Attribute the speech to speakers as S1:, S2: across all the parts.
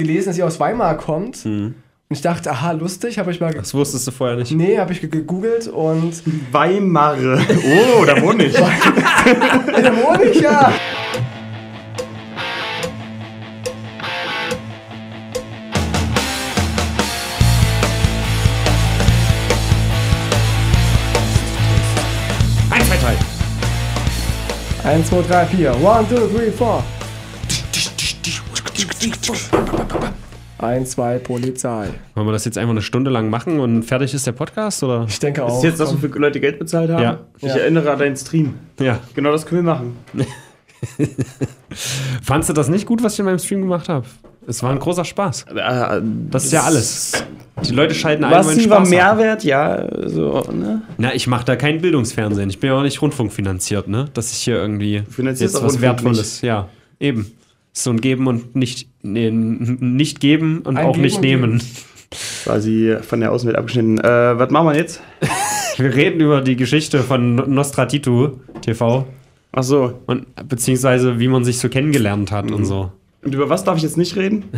S1: gelesen, dass sie aus Weimar kommt.
S2: Mhm.
S1: Und ich dachte, aha, lustig, habe ich mal.
S2: Das wusstest du vorher nicht.
S1: Nee, habe ich ge- gegoogelt und.
S3: Weimar. Oh, da wohne ich.
S1: Da wohne ich ja!
S2: Eins, zwei, drei.
S1: 1, 2, 3, 4. 1, 2, 3, 4. 1, 2, Polizei.
S2: Wollen wir das jetzt einfach eine Stunde lang machen und fertig ist der Podcast, oder?
S1: Ich denke
S3: Ist
S1: auch.
S3: jetzt, dass wir für Leute Geld bezahlt haben?
S2: Ja.
S3: Ich
S1: Ja.
S3: erinnere an deinen Stream.
S2: Ja.
S3: Genau das können wir machen.
S2: Fandst du das nicht gut, was ich in meinem Stream gemacht habe? Es war ein großer Spaß. Das ist ja alles. Die Leute schalten ein, Spaß haben.
S3: Mehrwert, ja. So, ne?
S2: Na, ich mache da kein Bildungsfernsehen. Ich bin ja auch nicht rundfunkfinanziert, ne? Dass ich hier irgendwie
S3: finanzierst
S2: jetzt was
S3: Rundfunk
S2: Wertvolles. Ja, eben. So ein Geben und nicht, nee, nicht geben und
S1: Ein
S2: auch
S1: Geben
S2: nicht
S1: und
S2: nehmen.
S3: Quasi von der Außenwelt abgeschnitten. Äh, was machen wir jetzt?
S2: Wir reden über die Geschichte von Nostratitu TV
S3: Ach so.
S2: und beziehungsweise wie man sich so kennengelernt hat und so.
S3: Und über was darf ich jetzt nicht reden?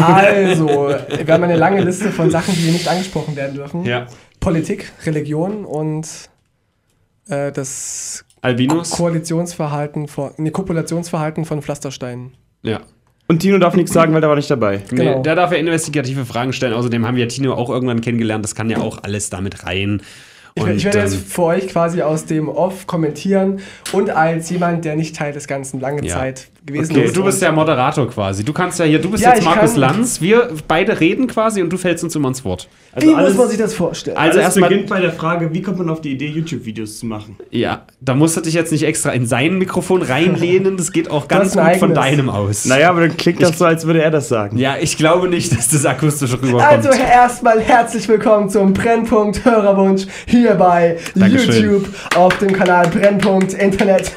S1: Also, wir haben eine lange Liste von Sachen, die hier nicht angesprochen werden dürfen.
S2: Ja.
S1: Politik, Religion und äh, das
S2: Albinus?
S1: Koalitionsverhalten von, nee, Kopulationsverhalten von Pflastersteinen.
S2: Ja.
S3: Und Tino darf nichts sagen, weil der war nicht dabei.
S1: Genau.
S2: Nee, der darf ja investigative Fragen stellen. Außerdem haben wir Tino auch irgendwann kennengelernt. Das kann ja auch alles damit rein.
S1: Ich,
S2: Und,
S1: ich werde jetzt
S2: ähm,
S1: für euch quasi aus dem Off kommentieren und als jemand, der nicht Teil des Ganzen lange
S2: Ja.
S1: Zeit gewesen
S2: Okay,
S1: ist.
S2: du bist der Moderator quasi. Du kannst ja hier, du bist
S1: Ja,
S2: jetzt Markus Lanz. Wir beide reden quasi und du fällst uns immer ins Wort.
S1: Wie muss man sich das vorstellen?
S2: Also
S3: Alles
S2: erstmal-
S3: beginnt bei der Frage, wie kommt man auf die Idee, YouTube-Videos zu machen?
S2: Ja, da musst du dich jetzt nicht extra in sein Mikrofon reinlehnen. Das geht auch ganz gut von deinem aus.
S3: Naja, aber dann klingt das so, als würde er das sagen.
S2: Ja, ich glaube nicht, dass das akustisch rüberkommt.
S1: Also erstmal herzlich willkommen zum Brennpunkt Hörerwunsch hier bei
S2: Dankeschön.
S1: YouTube auf dem Kanal Brennpunkt Internet.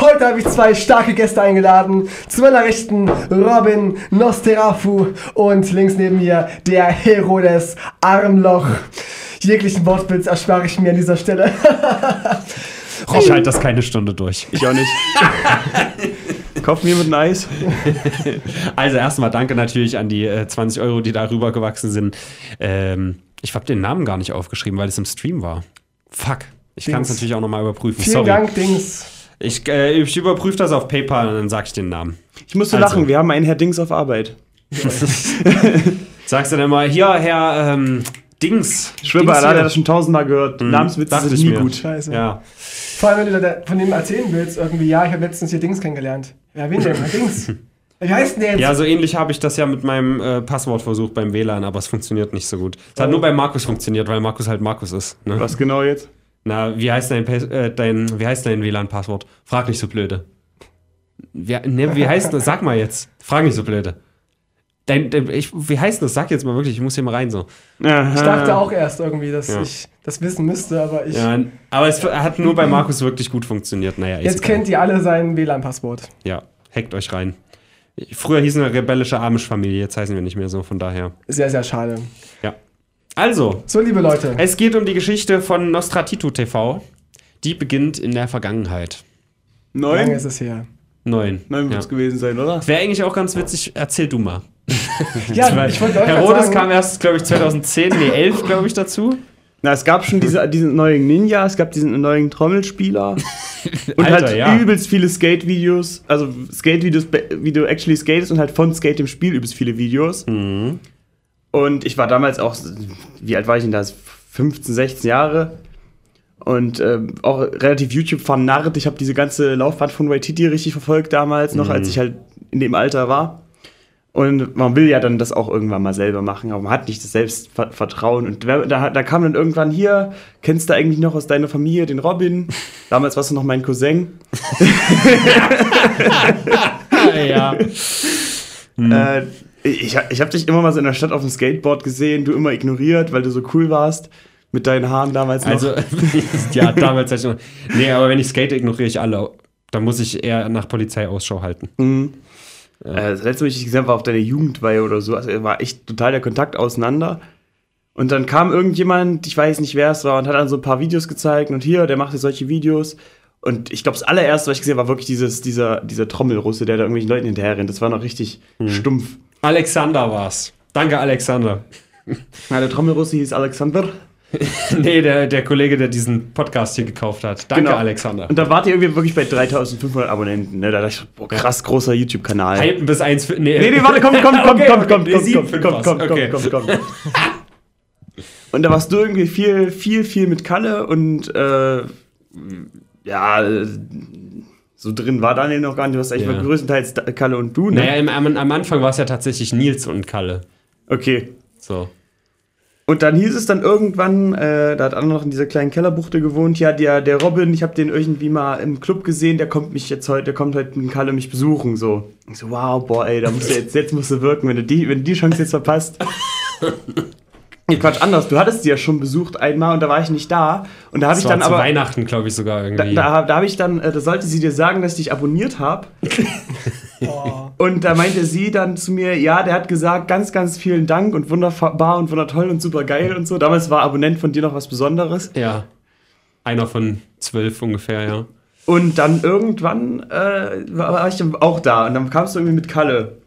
S1: Heute habe ich zwei starke Gäste eingeladen. Zu meiner Rechten Robin Nosterafu und links neben mir der Herodes Armloch. Jeglichen Wortwitz erspare ich mir an dieser Stelle.
S2: ich halte das keine Stunde durch.
S3: Ich auch nicht. Kauf mir mit ein Eis.
S2: Also erstmal danke natürlich an die äh, 20 Euro, die da rübergewachsen sind. Ähm, ich habe den Namen gar nicht aufgeschrieben, weil es im Stream war. Fuck. Ich kann es natürlich auch nochmal überprüfen.
S1: Vielen
S2: Sorry.
S1: Dank, Dings.
S2: Ich, äh, ich überprüfe das auf PayPal und dann sage ich den Namen.
S3: Ich musste
S2: Also.
S3: lachen, wir haben einen Herr Dings auf Arbeit.
S2: Sagst du dann mal, hier, Herr ähm, Dings.
S3: Schwimmer,
S2: Dings
S3: da hat er das schon tausendmal gehört. Namenswitze
S2: dachte
S3: sind
S2: ich
S3: nie
S2: mir.
S3: gut.
S1: Scheiße.
S2: Ja.
S1: Vor allem, wenn du da von dem erzählen willst, irgendwie, ja, ich habe letztens hier Dings kennengelernt. Ja, wen denn? Herr Dings. Wie heißt denn der jetzt?
S2: ja, so ähnlich habe ich das ja mit meinem äh, Passwort versucht beim WLAN, aber es funktioniert nicht so gut. Es hat nur bei Markus funktioniert, weil Markus halt Markus ist. Ne?
S3: Was genau jetzt?
S2: Na, wie heißt dein, äh, dein, wie heißt dein WLAN-Passwort? Frag nicht so blöde. Wie, ne, wie heißt das? Sag mal jetzt. Frag nicht so blöde. Dein, dein, ich, wie heißt das? Sag jetzt mal wirklich, ich muss hier mal rein so.
S1: Ich dachte auch erst irgendwie, dass
S2: Ja.
S1: ich das wissen müsste, aber ich.
S2: Ja, aber es hat nur bei Markus wirklich gut funktioniert. Naja,
S1: Jetzt kennt ihr alle sein WLAN-Passwort.
S2: Ja, hackt euch rein. Früher hießen wir rebellische Amish-Familie, jetzt heißen wir nicht mehr so, von daher.
S1: Sehr, sehr schade.
S2: Ja. Also,
S1: So, liebe Leute.
S2: es geht um die Geschichte von Nostratitu TV. Die beginnt in der Vergangenheit.
S1: Lange
S3: Neun?
S1: ist es her.
S2: Neun.
S3: Neun
S2: Ja.
S3: wird es gewesen sein, oder?
S2: Wäre eigentlich auch ganz witzig, erzähl du mal.
S1: Ja, ich wollte euch
S2: Herodes
S1: sagen,
S2: kam erst, glaube ich, 2010, nee, 11, glaube ich, dazu.
S3: Na, es gab schon diese, diesen neuen Ninja, es gab diesen neuen Trommelspieler und
S2: Alter,
S3: halt
S2: ja.
S3: übelst viele Skate-Videos, also Skate-Videos, wie du actually skatest und halt von Skate im Spiel übelst viele Videos.
S2: Mhm.
S3: Und ich war damals auch, wie alt war ich denn da? 15, 16 Jahre. Und ähm, auch relativ YouTube-vernarrt. Ich habe diese ganze Laufbahn von Waititi richtig verfolgt damals, noch
S2: Mhm.
S3: als ich halt in dem Alter war. Und man will ja dann das auch irgendwann mal selber machen, aber man hat nicht das Selbstvertrauen. Und da, da kam dann irgendwann hier, kennst du eigentlich noch aus deiner Familie den Robin? Damals warst du noch mein Cousin.
S2: ja.
S3: Äh, ich ich habe dich immer mal so in der Stadt auf dem Skateboard gesehen, du immer ignoriert, weil du so cool warst. Mit deinen Haaren damals noch.
S2: Also, ja, damals hatte ich noch. Nee, aber wenn ich skate, ignoriere ich alle. Da muss ich eher nach Polizei Ausschau halten.
S3: Mhm. Äh, das letzte Mal, ich dich gesehen habe, war auf deiner Jugendweihe oder so. Also war echt total der Kontakt auseinander. Und dann kam irgendjemand, ich weiß nicht, wer es war, und hat dann so ein paar Videos gezeigt. Und hier, der macht jetzt solche Videos. Und ich glaube, das allererste, was ich gesehen habe, war wirklich dieses, dieser, dieser Trommelrusse, der da irgendwelchen Leuten hinterher rennt. Das war noch richtig stumpf.
S2: Alexander war's. Danke, Alexander.
S3: Ja, der Trommelrusse hieß Alexander.
S2: nee, der, der Kollege, der diesen Podcast hier gekauft hat. Danke,
S3: Genau.
S2: Alexander.
S3: Und da wart ihr irgendwie wirklich bei 3500 Abonnenten. Ne? Da dachte ich, boah, krass großer YouTube-Kanal.
S2: Hypen bis 1. Nee,
S3: Nee, nee, warte, komm, komm, komm,
S2: Okay,
S3: komm,
S2: okay,
S3: komm,
S2: nee,
S3: komm, komm, komm, komm,
S2: Okay.
S3: komm, komm, komm. Und da warst du irgendwie viel, viel, viel mit Kalle und äh, ja, so drin war Daniel noch gar nicht. Du warst eigentlich
S2: Ja.
S3: mal größtenteils Kalle und du, ne?
S2: Naja, im, am, am Anfang war es ja tatsächlich Nils und Kalle.
S3: Okay.
S2: So.
S3: Und dann hieß es dann irgendwann, äh, da hat Anna noch in dieser kleinen Kellerbuchte gewohnt, ja, der, der Robin, ich habe den irgendwie mal im Club gesehen, der kommt mich jetzt heute, der kommt heute in Kalle mich besuchen, so. Ich so, wow, boah, ey, da musst du jetzt, jetzt musst du wirken, wenn du die, wenn du die Chance jetzt verpasst. Nee, Quatsch, anders, du hattest sie ja schon besucht einmal und da war ich nicht da. Und da habe
S2: Das
S3: ich
S2: war
S3: dann
S2: zu
S3: aber,
S2: Weihnachten, glaube ich, sogar
S3: da,
S2: irgendwie.
S3: da, da habe ich dann, äh, da sollte sie dir sagen, dass ich dich abonniert habe.
S1: Oh.
S3: Und da meinte sie dann zu mir, ja, der hat gesagt, ganz, ganz vielen Dank und wunderbar und wundertoll und super geil und so. Damals war Abonnent von dir noch was Besonderes.
S2: ja. Einer von zwölf ungefähr, ja.
S3: Und dann irgendwann äh, war war ich auch da und dann kamst du irgendwie mit Kalle.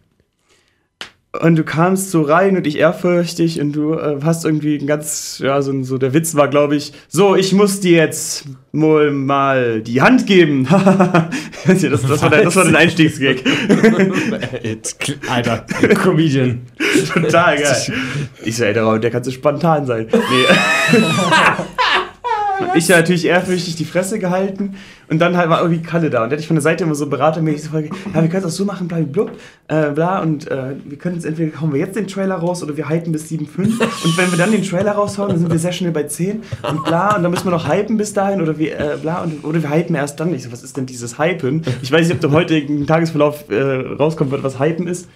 S3: Und du kamst so rein und ich ehrfürchtig und du äh, hast irgendwie ein ganz, ja, so, so der Witz war, glaube ich, so, ich muss dir jetzt wohl mal die Hand geben. das, das, war dein, das war dein Einstiegsgag.
S2: Alter, Comedian.
S3: Total geil. Ich so, ey, der, der kann so spontan sein. Nee. Ich ja natürlich ehrfürchtig die Fresse gehalten. Und dann halt war irgendwie Kalle da. Und der hat ich von der Seite immer so beratermäßig so Frage, ja, wir können es auch so machen, bla, blub, äh, bla. Und äh, wir können jetzt entweder hauen wir jetzt den Trailer raus oder wir hypen bis 7,5 und wenn wir dann den Trailer raushauen, dann sind wir sehr schnell bei 10 und bla und dann müssen wir noch hypen bis dahin oder wir, äh, bla. Und, oder wir hypen erst dann. Ich so, was ist denn dieses Hypen? Ich weiß nicht, ob da heute im Tagesverlauf äh, rauskommt wird, was Hypen ist.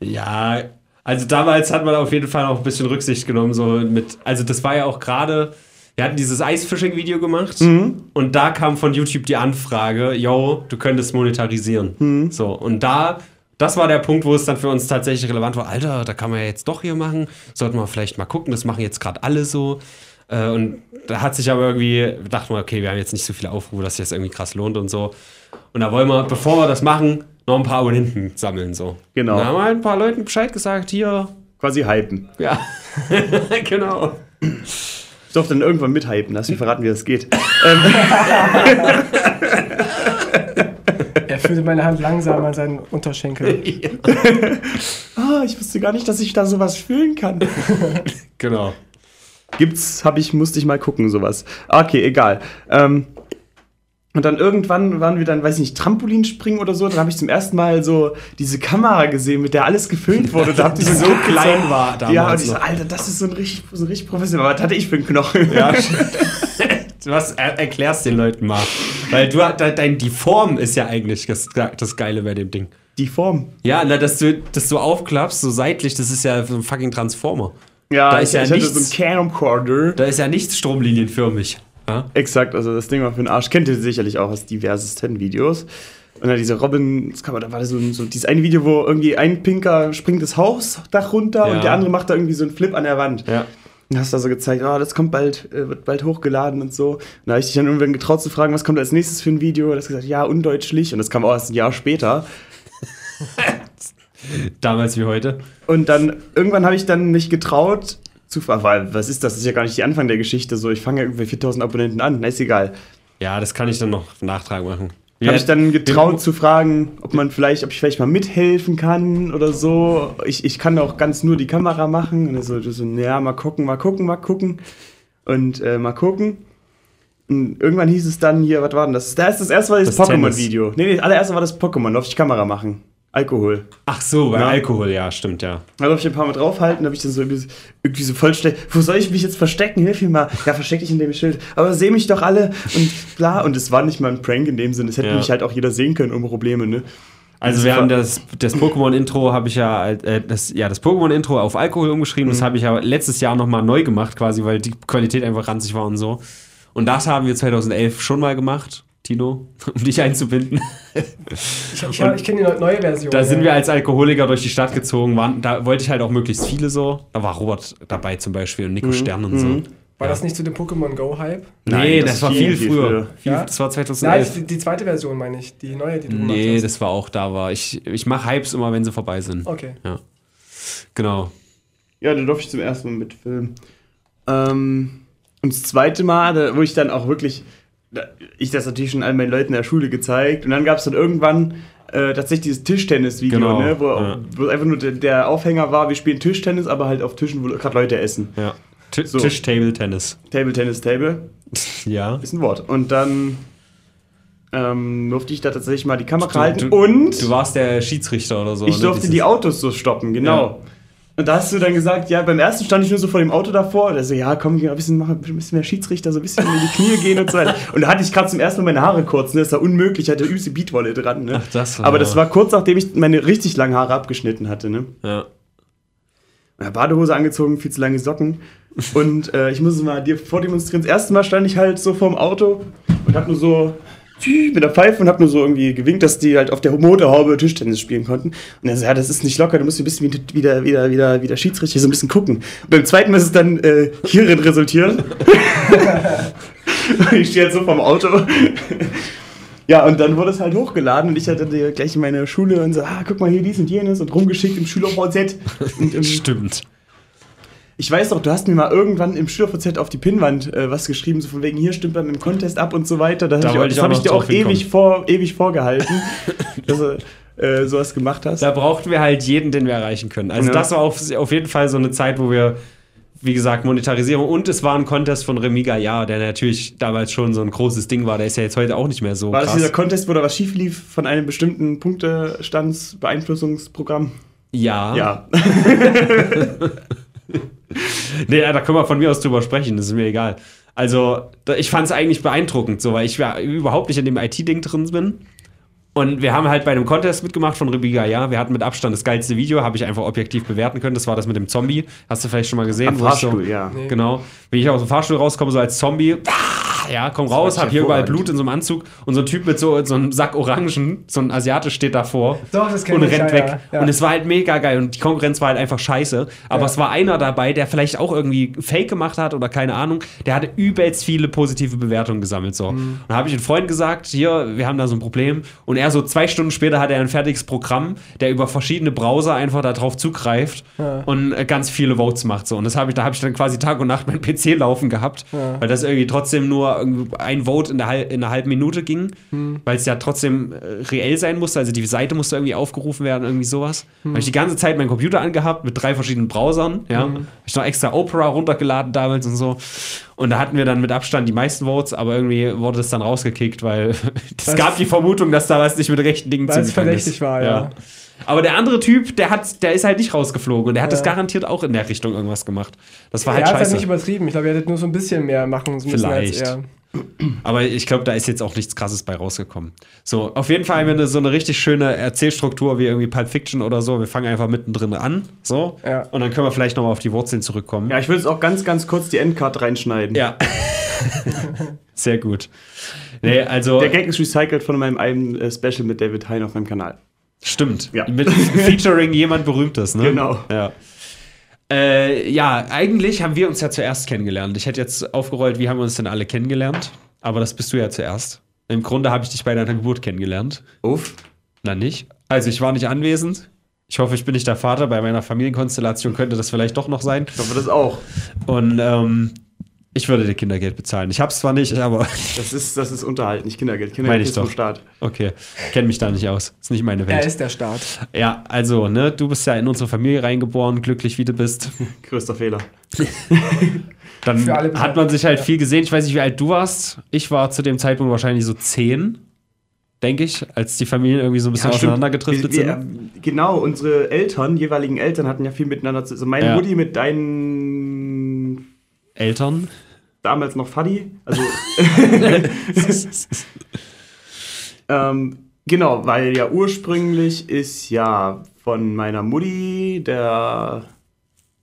S2: Ja, also damals hat man auf jeden Fall auch ein bisschen Rücksicht genommen, so mit, also das war ja auch gerade, wir hatten dieses Eisfishing-Video gemacht und da kam von YouTube die Anfrage, yo, du könntest monetarisieren. So, und da, das war der Punkt, wo es dann für uns tatsächlich relevant war, Alter, da kann man ja jetzt doch hier machen, sollten wir vielleicht mal gucken, das machen jetzt gerade alle so. Äh, Und da hat sich aber irgendwie, dachte man, okay, wir haben jetzt nicht so viele Aufrufe, dass sich das irgendwie krass lohnt und so. Und da wollen wir, bevor wir das machen, noch ein paar Abonnenten sammeln, so.
S3: Genau.
S2: Da haben wir halt ein paar Leuten Bescheid gesagt, hier,
S3: Quasi hypen.
S2: ja, genau.
S3: Ich durfte dann irgendwann mithypen, lass mich verraten, wie das geht.
S1: Er fühlte meine Hand langsam an seinen Unterschenkel.
S3: Ah, ich wusste gar nicht, dass ich da sowas fühlen kann.
S2: Genau.
S3: Gibt's, hab ich, musste ich mal gucken, sowas. Okay, egal. Ähm, und dann irgendwann waren wir dann, weiß ich nicht, Trampolinspringen oder so. Dann habe ich zum ersten Mal so diese Kamera gesehen, mit der alles gefilmt wurde. Da
S2: Die so klein war
S3: Ja, und ich so. Alter, das ist so ein richtig, so ein richtig professionell. Aber was hatte ich für einen Knochen?
S2: Ja. Was er, erklärst den Leuten mal. Weil du de, dein, die Form ist ja eigentlich das, das Geile bei dem Ding.
S3: Die Form.
S2: Ja, na, dass du das so aufklappst, so seitlich, das ist ja so ein fucking Transformer.
S3: Ja,
S2: Da
S3: ich,
S2: ist ja
S3: ich hatte
S2: nichts.
S3: so einen Camcorder.
S2: Da ist ja nichts stromlinienförmig. Ja?
S3: Exakt, also das Ding war für den Arsch. Kennt ihr sicherlich auch aus diversesten Videos. Und dann diese Robin, da war so, so dieses eine Video, wo irgendwie ein Pinker springt das Hausdach runter
S2: Ja.
S3: und der andere macht da irgendwie so einen Flip an der Wand.
S2: Ja.
S3: Und hast da so gezeigt, ah, das kommt bald, äh, wird bald hochgeladen und so. Und da habe ich dich dann irgendwann getraut zu fragen, was kommt als nächstes für ein Video? Und hast gesagt, ja, undeutschlich. Und das kam auch erst ein Jahr später.
S2: Damals wie heute.
S3: Und dann irgendwann habe ich dann mich getraut zu fragen, weil was ist das? Das ist ja gar nicht der Anfang der Geschichte. So, ich fange ja irgendwie 4000 Abonnenten an. Na, ist egal.
S2: Ja, das kann ich dann noch Nachtrag machen.
S3: habe ich dann getraut zu fragen, ob man vielleicht, ob ich vielleicht mal mithelfen kann oder so. Ich, ich kann auch ganz nur die Kamera machen. Und so, so, ja, mal gucken, mal gucken, mal gucken. Und äh, mal gucken. Und irgendwann hieß es dann hier, was war denn das? Da ist das erste war das,
S2: Das
S3: Pokémon-Video. Nee, nee, das allererste war das Pokémon, auf die Kamera machen. Alkohol.
S2: Ach so, bei
S3: Ja.
S2: Alkohol, ja, stimmt, ja.
S3: Da durfte ich ein paar Mal draufhalten, da habe ich dann so irgendwie, irgendwie so voll schnell, wo soll ich mich jetzt verstecken? Hilf mir mal. Ja, versteck dich in dem Schild. Aber seh mich doch alle und bla. Und es war nicht mal ein Prank in dem Sinne. Es hätte
S2: Ja.
S3: mich halt auch jeder sehen können, ohne Probleme, ne?
S2: Also
S3: Das
S2: wir haben das, das Pokémon-Intro habe ich ja, äh, das, ja, das Pokémon-Intro auf Alkohol umgeschrieben.
S3: Mhm.
S2: Das habe ich ja letztes Jahr nochmal neu gemacht, quasi, weil die Qualität einfach ranzig war und so. Und das haben wir 2011 schon mal gemacht, Tino, um dich einzubinden.
S1: Ich, ich, ich kenne die neue Version.
S2: Da sind
S1: ja.
S2: wir als Alkoholiker durch die Stadt gezogen. Waren, da wollte ich halt auch möglichst viele so. Da war Robert dabei zum Beispiel und
S3: Mhm.
S2: Nico Stern und so.
S1: War
S2: Ja.
S1: das nicht zu dem Pokémon Go-Hype?
S2: Nee, das,
S3: ist
S2: war viel, früher. Viel,
S1: Ja?
S2: Das war
S1: Nein,
S2: 2011.
S1: die, die zweite Version meine ich. Die neue, die du
S2: Nee,
S1: gemacht hast.
S2: das war auch da war. Ich, ich mache Hypes immer, wenn sie vorbei sind.
S1: Okay.
S2: Genau.
S3: Ja, da durfte ich zum ersten Mal mitfilmen. Ähm, und das zweite Mal, da, wo ich dann auch wirklich, ich das natürlich schon all meinen Leuten in der Schule gezeigt. Und dann gab es dann irgendwann äh, tatsächlich dieses Tischtennis-Video,
S2: Genau,
S3: ne, wo,
S2: ja.
S3: wo einfach nur der, der Aufhänger war, wir spielen Tischtennis, aber halt auf Tischen, wo gerade Leute essen.
S2: Ja. T
S3: So.
S2: Tisch, Table, Tennis.
S3: Table, Tennis, Table
S2: Ja.
S3: ist ein Wort. Und dann ähm, durfte ich da tatsächlich mal die Kamera
S2: Du-
S3: halten
S2: du-
S3: und
S2: Du warst der Schiedsrichter oder so.
S3: ich
S2: ne?
S3: durfte die Autos so stoppen, genau. Und da hast du dann gesagt, ja, beim ersten stand ich nur so vor dem Auto davor. Da so, ja, komm, ein bisschen, mach ein bisschen mehr Schiedsrichter, so ein bisschen in die Knie gehen und so weiter. Und da hatte ich gerade zum ersten Mal meine Haare kurz, ne? Das war unmöglich, ich hatte übelste Beatwolle dran, ne?
S2: Ach, das war-
S3: Aber das war kurz nachdem ich meine richtig langen Haare abgeschnitten hatte, ne?
S2: Ja.
S3: Ja, Badehose angezogen, viel zu lange Socken. Und äh, ich muss es mal dir vordemonstrieren. Das erste Mal stand ich halt so vorm Auto und hab nur so mit der Pfeife und hab nur so irgendwie gewinkt, dass die halt auf der Motorhaube Tischtennis spielen konnten. Und er so, ja, das ist nicht locker, du musst ein bisschen wie- wieder, wieder, wieder, wieder Schiedsrichter so ein bisschen gucken. Und beim zweiten Mal ist es dann äh, hierin resultiert. ich stehe jetzt so vorm Auto. Ja, und dann wurde es halt hochgeladen und ich hatte gleich in meine Schule und so, ah, guck mal hier dies und jenes und rumgeschickt im SchülerVZ.
S2: Stimmt.
S3: Ich weiß doch, du hast mir mal irgendwann im SchülerVZ auf die Pinnwand äh, was geschrieben, so von wegen, hier stimmt beim im Contest ab und so weiter. Das,
S2: Da
S3: hab ich, das habe ich
S2: noch
S3: dir auch ewig, vor, ewig vorgehalten, dass du äh, sowas gemacht hast.
S2: Da brauchten wir halt jeden, den wir erreichen können. Also
S3: Ja.
S2: das war auf, auf jeden Fall so eine Zeit, wo wir, wie gesagt, Monetarisierung und es war ein Contest von Remiga Ja, der natürlich damals schon so ein großes Ding war. Der ist ja jetzt heute auch nicht mehr so
S3: War das
S2: krass.
S3: dieser Contest, wo da was schief lief von einem bestimmten Punktestandsbeeinflussungsprogramm?
S2: ja.
S3: Ja.
S2: Nee, da können wir von mir aus drüber sprechen, das ist mir egal. Also, ich fand es eigentlich beeindruckend, so, weil ich ja überhaupt nicht in dem IT-Ding drin bin. Und wir haben halt bei einem Contest mitgemacht von Rebiga, ja. Wir hatten mit Abstand das geilste Video, habe ich einfach objektiv bewerten können. Das war das mit dem Zombie. Hast du vielleicht schon mal gesehen?
S3: Am
S2: ich so,
S3: Fahrstuhl, ja.
S2: Genau. Wie ich aus dem Fahrstuhl rauskomme, so als Zombie. Ja, komm raus, hab hier überall. Blut in so einem Anzug. Und so ein Typ mit so, so einem Sack Orangen, so ein Asiate steht davor.
S1: Doch, das
S2: Und
S1: ich,
S2: rennt
S1: ja,
S2: weg.
S1: ja.
S2: Und es war halt mega geil. Und die Konkurrenz war halt einfach scheiße. Aber
S1: Ja.
S2: es war einer dabei, der vielleicht auch irgendwie Fake gemacht hat oder keine Ahnung. Der hatte übelst viele positive Bewertungen gesammelt. So.
S1: Mhm.
S2: Und da habe ich einen Freund gesagt, hier, wir haben da so ein Problem. Und er so zwei Stunden später hat er ein fertiges Programm, der über verschiedene Browser einfach darauf zugreift und äh, ganz viele Votes macht. So. Und das habe ich, da habe ich dann quasi Tag und Nacht mein PC laufen gehabt, weil das irgendwie trotzdem nur irgendwie ein Vote in, der, hal- in einer halben Minute ging,
S1: Hm.
S2: weil es ja trotzdem äh, reell sein musste. Also die Seite musste irgendwie aufgerufen werden, irgendwie sowas.
S1: Hm.
S2: Habe ich die ganze Zeit meinen Computer angehabt mit drei verschiedenen Browsern. Ja.
S1: Hm.
S2: Hab ich noch extra Opera runtergeladen damals und so. Und da hatten wir dann mit Abstand die meisten Votes, aber irgendwie wurde es dann rausgekickt, weil es gab die Vermutung, dass da was nicht mit rechten Dingen
S1: Weil es verdächtig
S2: ist.
S1: war, ja.
S2: Aber der andere Typ, der hat, der ist halt nicht rausgeflogen und der hat
S1: Ja.
S2: das garantiert auch in der Richtung irgendwas gemacht. Das war
S1: Er
S2: halt
S1: hat halt
S2: scheiße.
S1: nicht übertrieben. Ich glaube, er hätte nur so ein bisschen mehr machen müssen
S2: Vielleicht.
S1: als er.
S2: Aber ich glaube, da ist jetzt auch nichts krasses bei rausgekommen. So, auf jeden Fall haben wir eine, so eine richtig schöne Erzählstruktur wie irgendwie Pulp Fiction oder so. Wir fangen einfach mittendrin an. So.
S1: Ja.
S2: Und dann können wir vielleicht nochmal auf die Wurzeln zurückkommen.
S3: Ja, ich würde jetzt auch ganz, ganz kurz die Endcard reinschneiden.
S2: Ja. Sehr gut. Nee, also.
S3: Der Gag ist recycelt von meinem einen äh, Special mit David Hein auf meinem Kanal.
S2: Stimmt.
S3: Ja.
S2: Mit featuring jemand Berühmtes, ne?
S3: Genau.
S2: Ja. Äh, ja, eigentlich haben wir uns ja zuerst kennengelernt. Ich hätte jetzt aufgerollt, wie haben wir uns denn alle kennengelernt? Aber das bist du ja zuerst. Im Grunde habe ich dich bei deiner Geburt kennengelernt.
S3: Uff.
S2: Na nicht? Also ich war nicht anwesend. Ich hoffe, ich bin nicht der Vater. Bei meiner Familienkonstellation könnte das vielleicht doch noch sein.
S3: Ich hoffe, das auch.
S2: Und ähm, ich würde dir Kindergeld bezahlen. Ich habe es zwar nicht, aber
S3: Das ist, das ist Unterhalt, nicht Kindergeld. Kindergeld
S2: ich
S3: ist vom
S2: doch.
S3: Staat.
S2: okay, kenne mich da nicht aus. Ist nicht meine
S1: Er
S2: Welt.
S1: ist der Staat.
S2: Ja, also, ne, du bist ja in unsere Familie reingeboren, glücklich wie du bist.
S3: Größter Fehler.
S2: Dann hat man sich halt
S1: ja.
S2: viel gesehen. Ich weiß nicht, wie alt du warst. Ich war zu dem Zeitpunkt wahrscheinlich so zehn, denke ich, als die Familien irgendwie so ein bisschen auseinandergedriftet
S3: wir,
S2: sind.
S3: wir, Genau, unsere Eltern, jeweiligen Eltern hatten ja viel miteinander zu. Also meine
S2: Ja.
S3: Mutti mit deinen
S2: Eltern.
S3: Damals noch Fadi. Also. ähm, genau, weil ja ursprünglich ist ja von meiner Mutti der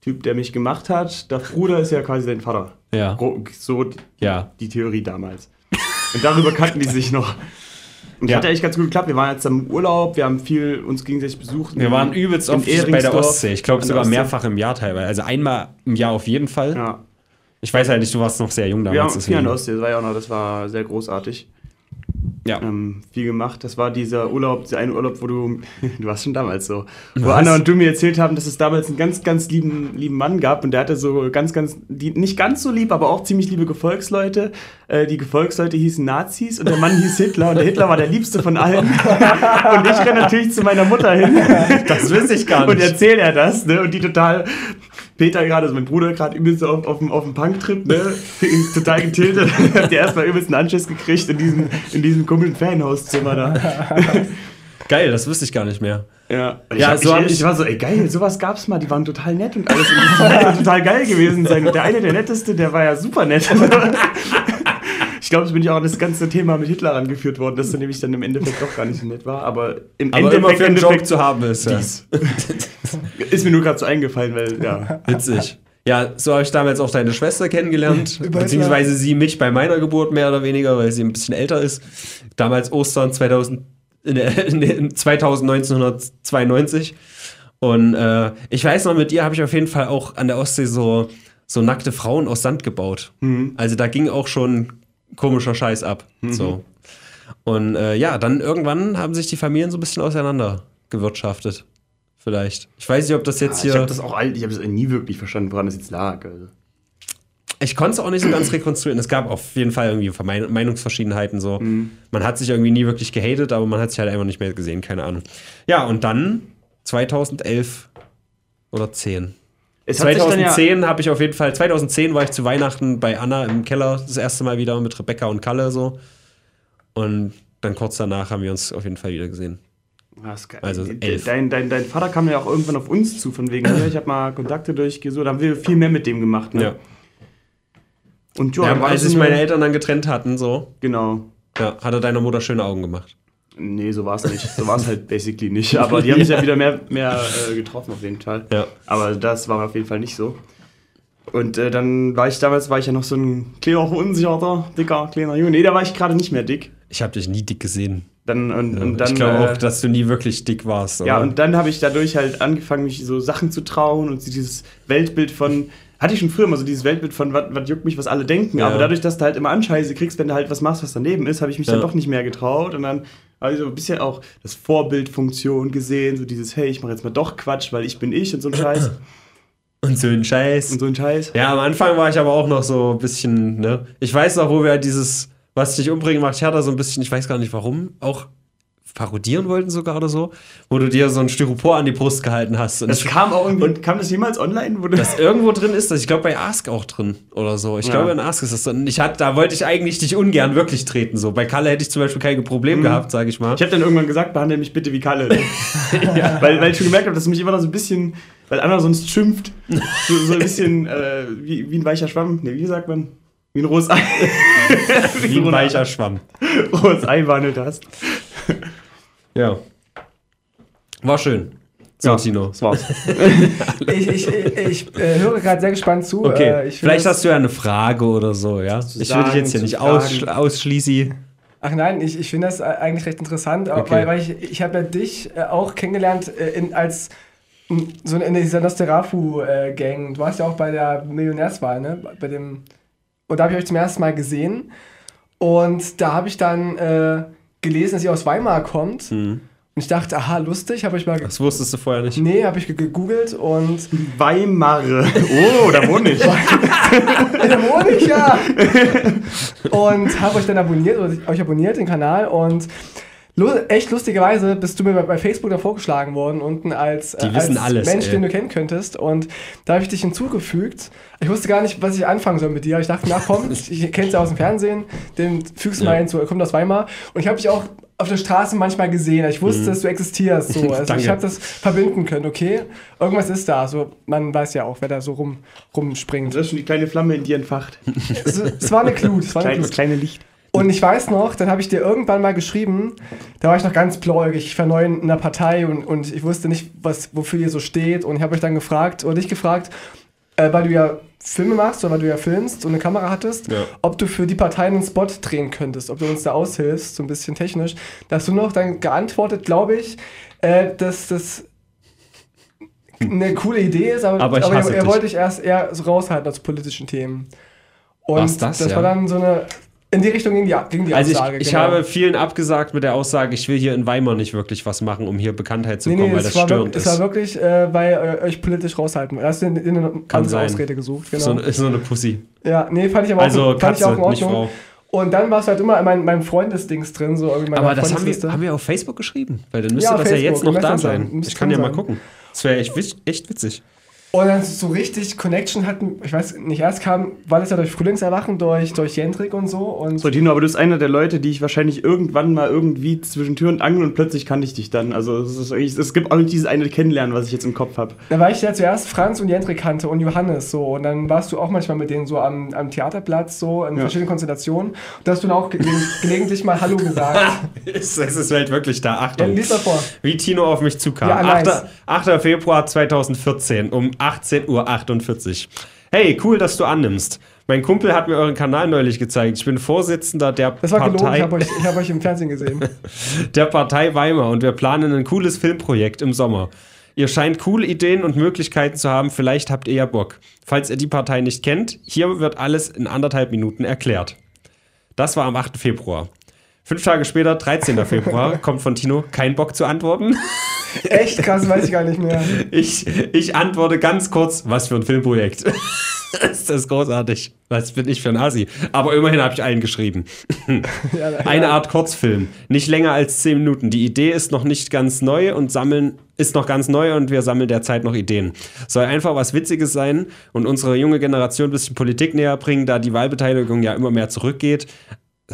S3: Typ, der mich gemacht hat, der Bruder ist ja quasi dein Vater.
S2: Ja.
S3: So die,
S2: Ja.
S3: die Theorie damals. Und darüber kannten die sich noch. Und
S2: Ja.
S3: hat eigentlich ganz gut geklappt. Wir waren jetzt im Urlaub, wir haben viel uns gegenseitig besucht.
S2: Wir waren übelst oft bei der Ostsee. Ich glaube sogar mehrfach im Jahr teilweise. Also einmal im Jahr auf jeden Fall.
S3: Ja.
S2: Ich weiß halt nicht, du warst noch sehr jung damals.
S3: haben viel an der Ostsee, das war ja auch noch, das war sehr großartig.
S2: Ja.
S3: ähm, viel gemacht. Das war dieser Urlaub, dieser eine Urlaub, wo du, du warst schon damals so, wo
S2: Was?
S3: Anna und du mir erzählt haben, dass es damals einen ganz, ganz lieben, lieben Mann gab und der hatte so ganz, ganz, die, nicht ganz so lieb, aber auch ziemlich liebe Gefolgsleute. Äh, die Gefolgsleute hießen Nazis und der Mann hieß Hitler und der Hitler war der liebste von allen. und ich renne natürlich zu meiner Mutter hin
S2: Das wüsste ich gar
S3: und
S2: nicht.
S3: erzähle er das, ne? Und die total, Peter gerade, also mein Bruder gerade übelst auf, auf, dem- auf dem Punk-Trip, ne? total getiltet, hat der erstmal übelst einen Anschiss gekriegt in diesem, in diesem komischen Ferienhauszimmer da.
S2: Geil, das wüsste ich gar nicht mehr.
S3: Ja, ich,
S2: Ja,
S3: hab,
S2: so
S3: ich, ich,
S2: ich-
S3: war so, ey geil, sowas gab's mal, die waren total nett und alles. Und das wird total geil gewesen sein. Und der eine, der netteste, der war ja super nett. Ich glaube, es bin ich auch an das ganze Thema mit Hitler rangeführt worden, dass er nämlich dann im Endeffekt doch gar nicht so nett war. Aber im
S2: Aber immer für einen Joke
S3: Endeffekt
S2: zu haben ist. Ja.
S3: ist mir nur gerade so eingefallen, weil, ja.
S2: Witzig. Ja, so habe ich damals auch deine Schwester kennengelernt, beziehungsweise sie mich bei meiner Geburt mehr oder weniger, weil sie ein bisschen älter ist. Damals Ostern 2000, in in 2000 1992. Und äh, ich weiß noch, mit ihr habe ich auf jeden Fall auch an der Ostsee so, so nackte Frauen aus Sand gebaut. Also da ging auch schon komischer Scheiß ab. So. Und äh, ja, dann irgendwann haben sich die Familien so ein bisschen auseinander gewirtschaftet. Vielleicht. Ich weiß nicht, ob das jetzt
S3: ich
S2: hier.
S3: habe das auch alt, ich habe es nie wirklich verstanden, woran das jetzt lag. Also.
S2: Ich konnte es auch nicht so ganz rekonstruieren. Es gab auf jeden Fall irgendwie Vermein- Meinungsverschiedenheiten so. Man hat sich irgendwie nie wirklich gehatet, aber man hat sich halt einfach nicht mehr gesehen, keine Ahnung. Ja, und dann 2011 oder 10.
S3: Es hat sich dann ja-
S2: 2010 habe ich auf jeden Fall, 2010 war ich zu Weihnachten bei Anna im Keller das erste Mal wieder mit Rebecca und Kalle so. Und dann kurz danach haben wir uns auf jeden Fall wieder gesehen.
S3: Ah, ist geil.
S2: Also elf.
S3: Dein, dein, dein Vater kam ja auch irgendwann auf uns zu, von wegen, ich habe mal Kontakte durchgesucht, da haben wir viel mehr mit dem gemacht. Ne?
S2: Ja.
S3: Und
S2: ja,
S3: dann war
S2: als sich meine Eltern dann getrennt hatten, so,
S3: Genau.
S2: ja, hat er deiner Mutter schöne Augen gemacht.
S3: Nee, so war es nicht. So war es halt basically nicht. Aber die haben sich ja wieder mehr, mehr äh, getroffen auf jeden Fall.
S2: Ja.
S3: Aber das war auf jeden Fall nicht so. Und äh, dann war ich damals, war ich ja noch so ein kleiner, verunsicherter, dicker, kleiner Junge. Nee, da war ich gerade nicht mehr dick.
S2: Ich habe dich nie dick gesehen.
S3: Dann, und, und dann,
S2: ich glaube
S3: äh,
S2: auch, dass du nie wirklich dick warst.
S3: Ja,
S2: oder?
S3: und dann habe ich dadurch halt angefangen, mich so Sachen zu trauen und dieses Weltbild von. Hatte ich schon früher mal so dieses Weltbild von, was juckt mich, was alle denken.
S2: Ja.
S3: Aber dadurch, dass du halt immer Anscheiße kriegst, wenn du halt was machst, was daneben ist, habe ich mich dann
S2: Ja.
S3: doch nicht mehr getraut. Und dann habe ich so ein bisschen auch das Vorbildfunktion gesehen, so dieses, hey, ich mache jetzt mal doch Quatsch, weil ich bin ich und so ein Scheiß.
S2: Und so ein Scheiß.
S3: und so ein Scheiß.
S2: Ja, am Anfang war ich aber auch noch so ein bisschen, ne? Ich weiß noch, wo wir halt dieses, was dich umbringen macht, Hertha so ein bisschen, ich weiß gar nicht warum, auch parodieren wollten sogar oder so, wo du dir so ein Styropor an die Brust gehalten hast. Und
S3: Das kam auch irgendwie, kam das jemals online? Wo
S2: das irgendwo drin ist das. Ich glaube bei Ask auch drin oder so. Ich
S3: Ja.
S2: glaube in Ask ist das drin. Ich hatte, da wollte ich eigentlich dich ungern wirklich treten. So bei Kalle hätte ich zum Beispiel kein Problem gehabt, sage ich mal.
S3: Ich habe dann irgendwann gesagt, behandle mich bitte wie Kalle. weil, weil ich schon gemerkt habe, dass mich immer noch so ein bisschen, weil Anna sonst schimpft, so, so ein bisschen äh, wie, wie ein weicher Schwamm. Ne, wie sagt man? Wie ein rohes Ei.
S2: Wie ein weicher Schwamm.
S3: rohes Ei behandelt hast.
S2: Ja. War schön. So,
S3: Ja,
S2: Tino.
S3: Das war's.
S1: Ich, ich, ich äh, höre gerade sehr gespannt zu.
S2: Okay,
S1: Äh,
S2: vielleicht
S1: das-
S2: hast du ja eine Frage oder so, ja? Ich will dich jetzt hier nicht
S3: fragen.
S2: ausschl ausschließen.
S1: Ach nein, ich, ich finde das äh, eigentlich recht interessant,
S2: Okay.
S1: weil, weil ich, ich habe ja dich äh, auch kennengelernt äh, in, als m, so in dieser Nosterafu-Gang. Du warst ja auch bei der Millionärswahl, ne? Bei dem, und da habe ich euch zum ersten Mal gesehen. Und da habe ich dann äh, gelesen, dass ihr aus Weimar kommt.
S2: Mhm.
S1: Und ich dachte, aha, lustig, habe ich mal.
S2: Das wusstest du vorher nicht.
S1: Nee, habe ich ge- gegoogelt und.
S3: Weimar. Oh, da wohne ich.
S1: Da wohne ich ja! und habe euch dann abonniert, oder euch abonniert, den Kanal. Und lu echt lustigerweise bist du mir bei, Facebook da vorgeschlagen worden, unten als, äh, als
S2: alles,
S1: Mensch,
S2: ey.
S1: den du kennen könntest. Und da habe ich dich hinzugefügt. Ich wusste gar nicht, was ich anfangen soll mit dir. Ich dachte, na komm, ich, ich kenn's ja aus dem Fernsehen, den fügst du
S2: Ja.
S1: mal hinzu. Er kommt aus Weimar. Und ich habe dich auch auf der Straße manchmal gesehen. Ich wusste, dass du existierst. So. Also
S2: Mhm.
S1: Ich habe das verbinden können, okay? Irgendwas ist da. So, man weiß ja auch, wer da so rum, rumspringt.
S3: Das ist schon die kleine Flamme in dir entfacht.
S1: es, es war eine Glut. Es war eine
S3: Klein, das
S1: Glut.
S3: kleine Licht.
S1: Und ich weiß noch, dann habe ich dir irgendwann mal geschrieben, da war ich noch ganz blauäugig, ich war neu in einer Partei und, und ich wusste nicht, was, wofür ihr so steht. Und ich habe euch dann gefragt, oder dich gefragt, äh, weil du ja Filme machst oder weil du ja filmst und eine Kamera hattest,
S2: Ja.
S1: ob du für die Partei einen Spot drehen könntest, ob du uns da aushilfst, so ein bisschen technisch. Da hast du noch dann geantwortet, glaube ich, äh, dass das eine coole Idee ist, aber,
S2: Aber ich
S1: aber er, er wollte dich erst eher so raushalten aus politischen Themen. Und
S2: das,
S1: das
S2: ja?
S1: war dann so eine. In die Richtung ging die, ging die
S2: Also
S1: Aussage.
S2: ich, ich
S1: genau.
S2: habe vielen abgesagt mit der Aussage, ich will hier in Weimar nicht wirklich was machen, um hier Bekanntheit zu
S1: Nee,
S2: bekommen,
S1: nee,
S2: weil
S1: es
S2: das
S1: war,
S2: störend
S1: wirklich, es war
S2: ist.
S1: wirklich, äh, weil ihr euch politisch raushalten. Hast du in, in eine
S2: Kann
S1: andere
S2: sein.
S1: Ausrede gesucht, genau.
S2: So, ist so eine Pussy.
S1: ja, nee, fand ich aber
S2: Also
S1: auch, fand ich auch
S2: Katze,
S1: in
S2: nicht
S1: Ordnung.
S2: Frau.
S1: Und dann warst du halt immer in meinem, meinem Freundesdings drin, so irgendwie
S2: Aber das haben wir, haben wir auf Facebook geschrieben. Weil dann müsste
S1: Ja,
S2: das ja
S1: Facebook,
S2: jetzt noch da sein.
S1: Müsste
S2: Ich kann ja mal
S1: sein.
S2: gucken. Das wäre echt, echt witzig.
S1: Und dann so richtig Connection hatten, ich weiß nicht, erst kam, war das ja durch Frühlingserwachen, durch, durch Jendrik und so. Und
S3: So, Tino, aber du bist einer der Leute, die ich wahrscheinlich irgendwann mal irgendwie zwischen Tür und Angel und plötzlich kannte ich dich dann. Also es, ist, es gibt auch nicht dieses eine Kennenlernen, was ich jetzt im Kopf habe.
S1: Da war ich ja zuerst Franz und Jendrik kannte und Johannes so. Und dann warst du auch manchmal mit denen so am, am Theaterplatz, so in
S3: Ja.
S1: verschiedenen Konstellationen. Und da hast du dann auch ge gelegentlich mal Hallo gesagt.
S2: Es es ist halt wirklich da.
S1: ja,
S2: Achtung.
S1: lies mal vor.
S2: Wie Tino auf mich zukam.
S1: Ja, nice.
S2: 8. 8. Februar 2014 um 18.48 Uhr. Hey, cool, dass du annimmst. Mein Kumpel hat mir euren Kanal neulich gezeigt. Ich bin Vorsitzender der
S1: Das war gelogen, ich
S2: Partei,
S1: habe euch, ich hab euch im Fernsehen gesehen.
S2: der Partei Weimar und wir planen ein cooles Filmprojekt im Sommer. Ihr scheint coole Ideen und Möglichkeiten zu haben. Vielleicht habt ihr ja Bock. Falls ihr die Partei nicht kennt, hier wird alles in anderthalb Minuten erklärt. Das war am 8. Februar. Fünf Tage später, 13. Februar, kommt von Tino kein Bock zu antworten.
S1: Echt krass, weiß ich gar nicht mehr.
S2: Ich, ich antworte ganz kurz, was für ein Filmprojekt. ist das großartig. Was bin ich für ein Asi? Aber immerhin habe ich allen geschrieben.
S1: Ja,
S2: Eine Art Kurzfilm, nicht länger als 10 Minuten. Die Idee ist noch nicht ganz neu und sammeln ist noch ganz neu und wir sammeln derzeit noch Ideen. Soll einfach was Witziges sein und unsere junge Generation ein bisschen Politik näher bringen, da die Wahlbeteiligung ja immer mehr zurückgeht.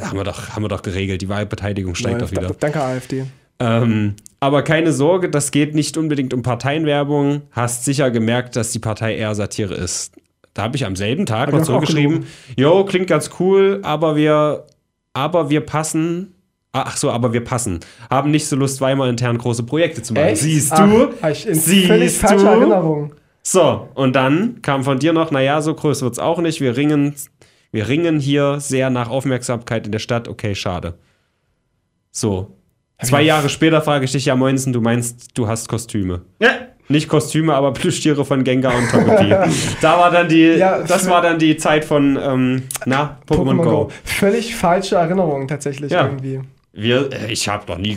S2: Haben wir doch, haben wir doch geregelt. Die Wahlbeteiligung steigt doch wieder.
S1: Danke, AfD.
S2: Ähm, aber keine Sorge, das geht nicht unbedingt um Parteienwerbung. Hast sicher gemerkt, dass die Partei eher Satire ist. Da habe ich am selben Tag
S1: Hab
S2: noch zurückgeschrieben, jo, klingt ganz cool, aber wir, aber wir passen, ach so, aber wir passen, haben nicht so Lust, Weimar intern große Projekte zu machen.
S1: Echt?
S2: Siehst
S1: Ach,
S2: du?
S1: hab ich in
S2: Siehst
S1: völlig falscher
S2: du?
S1: Erinnerung.
S2: So, und dann kam von dir noch, naja, so groß wird's auch nicht. Wir ringen, wir ringen hier sehr nach Aufmerksamkeit in der Stadt. Okay, schade. So. Zwei Jahre später frage ich dich, ja, Moinsen, du meinst, du hast Kostüme.
S3: Ja.
S2: Nicht Kostüme, aber Plüschtiere von Gengar und Togepi. da war dann die,
S1: Ja,
S2: das war dann die Zeit von, ähm, na, Pokémon, Go.
S1: Völlig falsche Erinnerung tatsächlich
S2: Ja.
S1: irgendwie.
S2: Wir, äh, ich habe noch nie,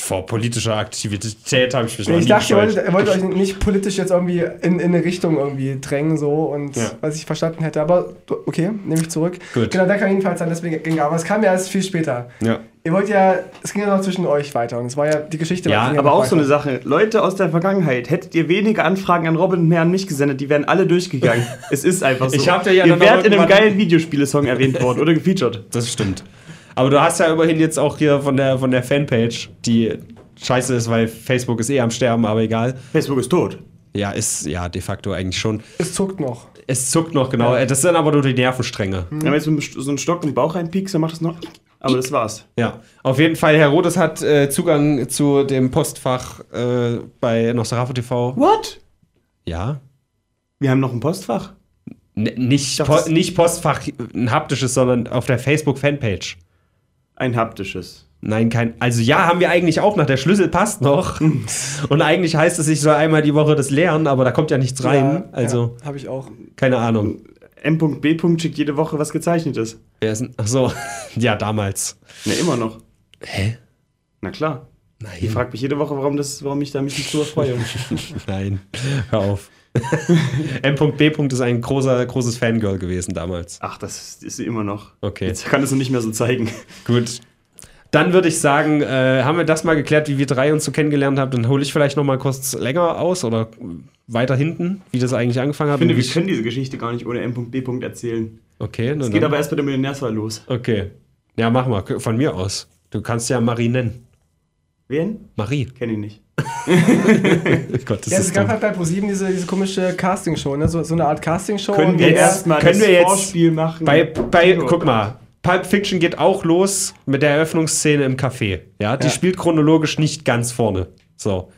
S2: vor politischer Aktivität habe ich mich noch
S1: Ich
S2: nie
S1: dachte, ihr
S2: gescheut.
S1: wolltet, ihr wolltet euch nicht politisch jetzt irgendwie in, in eine Richtung irgendwie drängen, so und
S2: Ja.
S1: was ich verstanden hätte. Aber okay, nehme ich zurück.
S2: Gut.
S1: Genau, da kann jedenfalls sein, deswegen ging aber es kam ja erst viel später.
S2: Ja.
S1: Ihr wollt ja, es ging ja noch zwischen euch weiter und es war ja die Geschichte.
S2: Ja,
S3: Aber auch so eine
S1: weiter.
S3: Sache, Leute aus der Vergangenheit, hättet ihr weniger Anfragen an Robin und mehr an mich gesendet, die wären alle durchgegangen. es ist einfach so.
S2: Ich hab dir ja
S3: ihr wärt in einem geilen Videospielesong erwähnt worden oder gefeatured.
S2: Das stimmt. Aber du hast ja immerhin jetzt auch hier von der, von der Fanpage, die scheiße ist, weil Facebook ist eh am Sterben, aber egal.
S3: Facebook ist tot.
S2: Ja, ist ja de facto eigentlich schon.
S1: Es zuckt noch.
S2: Es zuckt noch, genau. Das sind aber nur die Nervenstränge.
S3: Wenn man jetzt so einen Stock im Bauch reinpiekst, dann macht das noch. Aber das war's.
S2: Ja, auf jeden Fall, Herr Rodes hat äh, Zugang zu dem Postfach äh, bei Nosferatu TV.
S3: What?
S2: Ja.
S3: Wir haben noch ein Postfach.
S2: N nicht, po nicht Postfach, ein haptisches, sondern auf der Facebook-Fanpage.
S3: Ein haptisches.
S2: Nein, kein. Also ja, haben wir eigentlich auch noch. Der Schlüssel passt noch. Und eigentlich heißt es, ich soll einmal die Woche das lernen, aber da kommt ja nichts rein. also,
S1: ja, habe ich auch.
S2: keine Ahnung.
S3: M.B. schickt jede Woche was gezeichnetes.
S2: Wer ist? Ach so. ja, damals.
S3: Ne, immer noch.
S2: Hä?
S3: Na klar.
S2: Nein.
S3: Ich frage mich jede Woche, warum, das, warum ich da mich nicht so freue.
S2: Nein. Hör auf. M.B. ist ein großer, großes Fangirl gewesen damals.
S3: Ach, das ist sie immer noch.
S2: Okay.
S3: Jetzt kann es noch nicht mehr so zeigen.
S2: Gut. Dann würde ich sagen, äh, haben wir das mal geklärt, wie wir drei uns so kennengelernt haben. Dann hole ich vielleicht noch mal kurz länger aus oder weiter hinten, wie das eigentlich angefangen hat.
S3: Ich finde, wir können diese Geschichte gar nicht ohne M.B. erzählen.
S2: okay,
S3: Es geht aber erst mit der Millionärswahl los.
S2: Okay. Ja, mach mal, von mir aus. Du kannst ja Marie nennen.
S3: Wen?
S2: Marie.
S3: Kenn ich nicht.
S2: Gott, das
S1: Ja, es
S2: ist
S1: gab halt bei ProSieben diese, diese komische Castingshow, ne? so, so eine Art Castingshow.
S3: Können wir
S2: jetzt-
S3: erstmal
S2: können
S3: das
S2: wir jetzt
S3: Vorspiel machen?
S2: Bei, bei guck mal, Pulp Fiction geht auch los mit der Eröffnungsszene im Café. Ja, die
S1: Ja.
S2: spielt chronologisch nicht ganz vorne. So.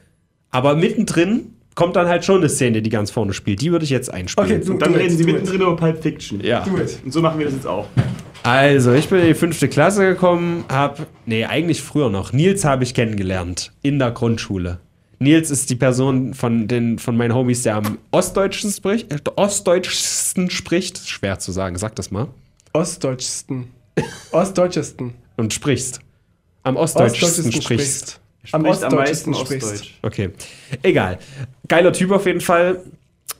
S2: Aber mittendrin kommt dann halt schon eine Szene, die ganz vorne spielt. Die würde ich jetzt einspielen.
S1: Okay, du-
S3: Und dann reden
S1: it,
S3: sie mittendrin über Pulp Fiction.
S2: Ja.
S1: It.
S3: Und so machen wir das jetzt auch.
S2: Also, ich bin in die fünfte Klasse gekommen, hab, nee, eigentlich früher noch. Nils habe ich kennengelernt in der Grundschule. Nils ist die Person von, den, von meinen Homies, der am Ostdeutschen spricht, äh, Ostdeutschsten spricht. Schwer zu sagen, sag das mal.
S1: Ostdeutschsten. Ostdeutschesten.
S2: Und sprichst. Am ostdeutschesten
S1: Ostdeutschesten
S2: sprichst.
S1: Am
S3: Spricht am
S1: Ostdeutschesten
S3: meisten
S1: sprichst.
S3: Ostdeutsch.
S2: Okay. Egal. Geiler Typ auf jeden Fall.